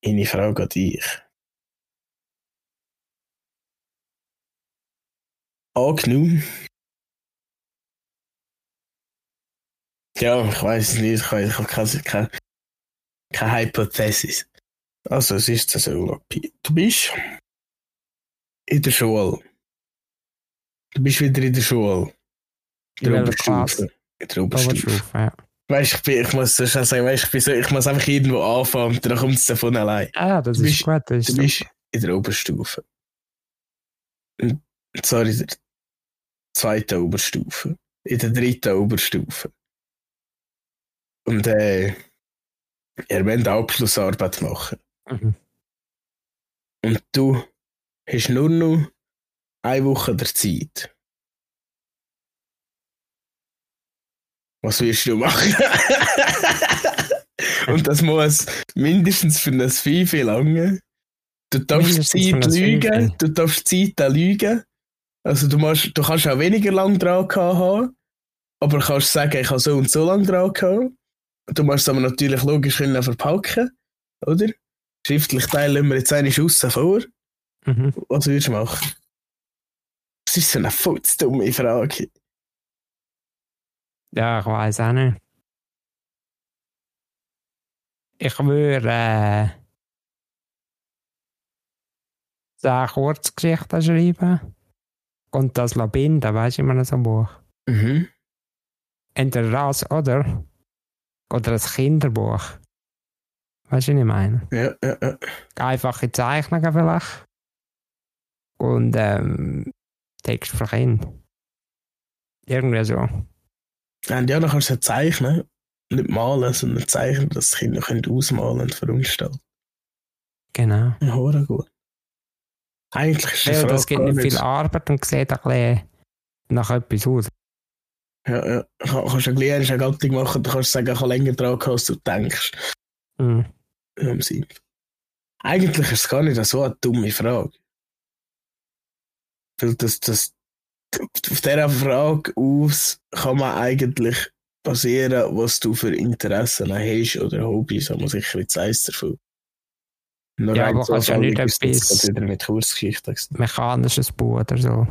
Eine Frage an dich. Angenommen. Ja, ich weiß es nicht. Ich, ich habe keine, keine, keine Hypothesis. Also, es ist so. Du bist in der Schule. Du bist wieder in der Schule. In der? Oberstufe. In der Oberstufe. Ja. Weißt du, ich, bin- ich muss sagen, weißt, ich, bin so, ich muss einfach irgendwo anfangen dann kommt es davon allein. Ah, ja, das Du ist bist- gut. Das Du ist bist in der Oberstufe. Zwar in der zweiten Oberstufe. In der dritten Oberstufe. Und äh, ihr wollt Abschlussarbeit machen. Mhm. Und du hast nur noch eine Woche der Zeit. Was willst du machen? Und das muss mindestens für ein Fifi lange. Du darfst Mindestens Zeit lügen, du darfst Zeit auch lügen. Also du, musst, du kannst auch weniger lang dran haben, aber kannst sagen, ich habe so und so lang dran gehabt. Du musst es aber natürlich logisch können verpacken, oder? Schriftlich teilen wir jetzt eine Schuss vor. Mhm. Was würdest du machen? Das ist so eine dumme Frage. Ja, ich weiß auch nicht. Ich würde äh, zehn Kurzgeschichten schreiben und das binden, weißt du, in einem so einem Buch. Mhm. Entweder das oder oder ein Kinderbuch. Weißt du, was ich meine? Ja, ja, ja. Einfache Zeichnungen vielleicht. Und ähm, Text Kinder. Irgendwie so. Und ja, dann kannst du es zeichnen. Nicht malen, sondern zeichnen, dass die Kinder können ausmalen und verunstalten. Genau. Ja, hure gut. Eigentlich ist die Ja, das gibt nicht viel Arbeit und sieht ein bisschen nach etwas aus. Ja, ja. Kann- Kannst du eine Gattung machen, du kannst sagen, ich habe länger dran gehabt, als du denkst. Mhm. Sinn. Eigentlich ist es gar nicht so eine dumme Frage. Weil das, das, auf dieser Frage aus kann man eigentlich basieren, was du für Interessen hast oder Hobbys, aber sicher jetzt eins davon. Nur Ja, aber kannst ja nicht das etwas- mit. Mechanisches Buch oder so.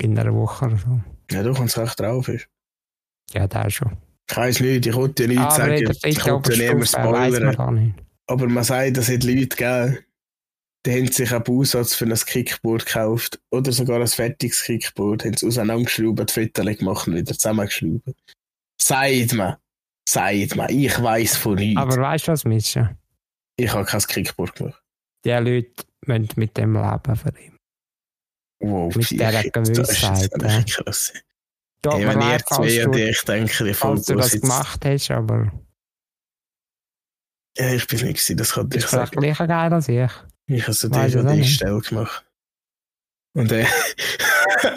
In einer Woche oder so. Ja, du kannst echt drauf. Ist. Ja, da schon. Ich weiss nicht, ich wollte ja nicht Aber sagen, ich wollte ja niemand spoilern. Aber man sagt, dass es Leute gegeben, die haben sich einen Bausatz für ein Kickboard gekauft oder sogar ein fertiges Kickboard, haben es auseinandergeschraubt, Fotos gemacht und wieder zusammengeschraubt. Sagt man, sagt man, ich weiss von nichts. Aber weißt du was, Mischa? ich habe kein Kickboard gemacht. Die Leute müssen mit dem leben für ihn. Wow, Mit dieser Psyche, das ist Gewissheit, krass. Tut Hey, mir wenn ich leid, sehe, du, die ich denke, die falls du das gemacht hast, aber ja, ich bin nicht gewesen, das kann ich ist vielleicht sagen. gleich geil als ich. Ich habe so. DVD-Stelle gemacht. Und äh,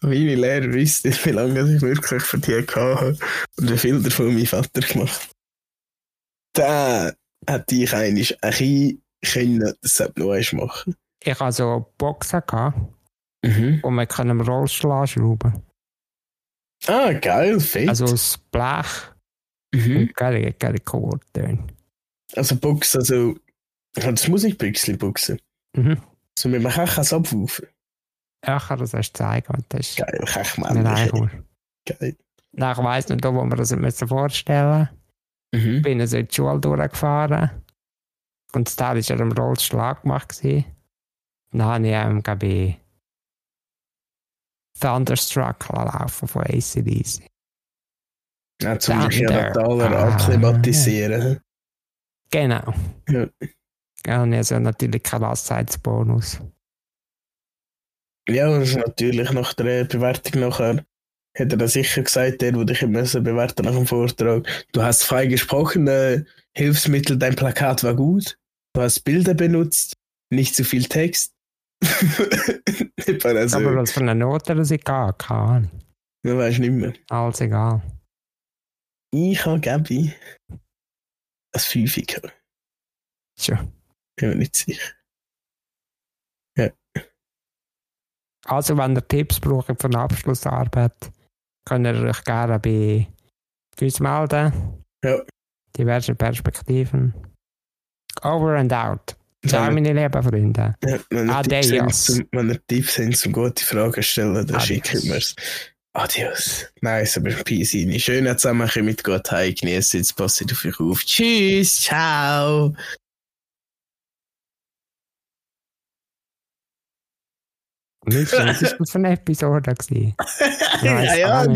meine Lehrer wissen wie lange ich wirklich für die hatte und wie viel davon mein Vater gemacht Da hätte ich eigentlich ein bisschen können, das eins machen. Ich hatte so Boxen, gehabt, Mhm. wo man kann im Rollstuhl anschrauben Ah, geil, fett. Also aus Blech. mhm. Und geile, geile Chordtöne. also Box, also, das Musikbüchsel Boxen. Mhm. So mit einem Kechas abwufen. Ja, ich kann das erst zeigen. Und das ist Geil, nicht Kechmännchen. einfach. Geil. Nein, ich weiss nicht, wo wir das müssen vorstellen Mhm. bin also in die Schule durchgefahren. Und das Teil war ja im Rollstuhl gemacht. Dann habe ich, ähm, glaube Thunderstruck laufen von ACDC. Ja, zum dich ja Thunder. totaler Ah. akklimatisieren. Genau. Ja. Ja, und also natürlich kein Lastzeitsbonus. Ja, und das ist natürlich nach der Bewertung nachher, hat er sicher gesagt, der, der dich müssen bewerten nach dem Vortrag, du hast frei gesprochene Hilfsmittel, dein Plakat war gut, du hast Bilder benutzt, nicht zu viel Text. also, Aber was für eine Note das ich hatte, keine Ahnung. du weißt nicht mehr. Alles egal. Ich habe Gabi ein Fünfe gehabt. Bin mir nicht sicher. Also, wenn ihr Tipps braucht für eine Abschlussarbeit, könnt ihr euch gerne bei uns melden. Ja. Diverse Perspektiven. Over and out. Ciao, meine lieben Freunde. Ja, wenn, ihr Adios. Wenn ihr Tipps habt zum gute Fragen stellen, dann schickt mir es. Adios. Nice, aber Peace. Schönen Zusammenkommen mit Gott. Hey, genießt jetzt, passt auf euch auf. Tschüss, ciao. Nicht, das für eine Episode? gewesen? ja, ja.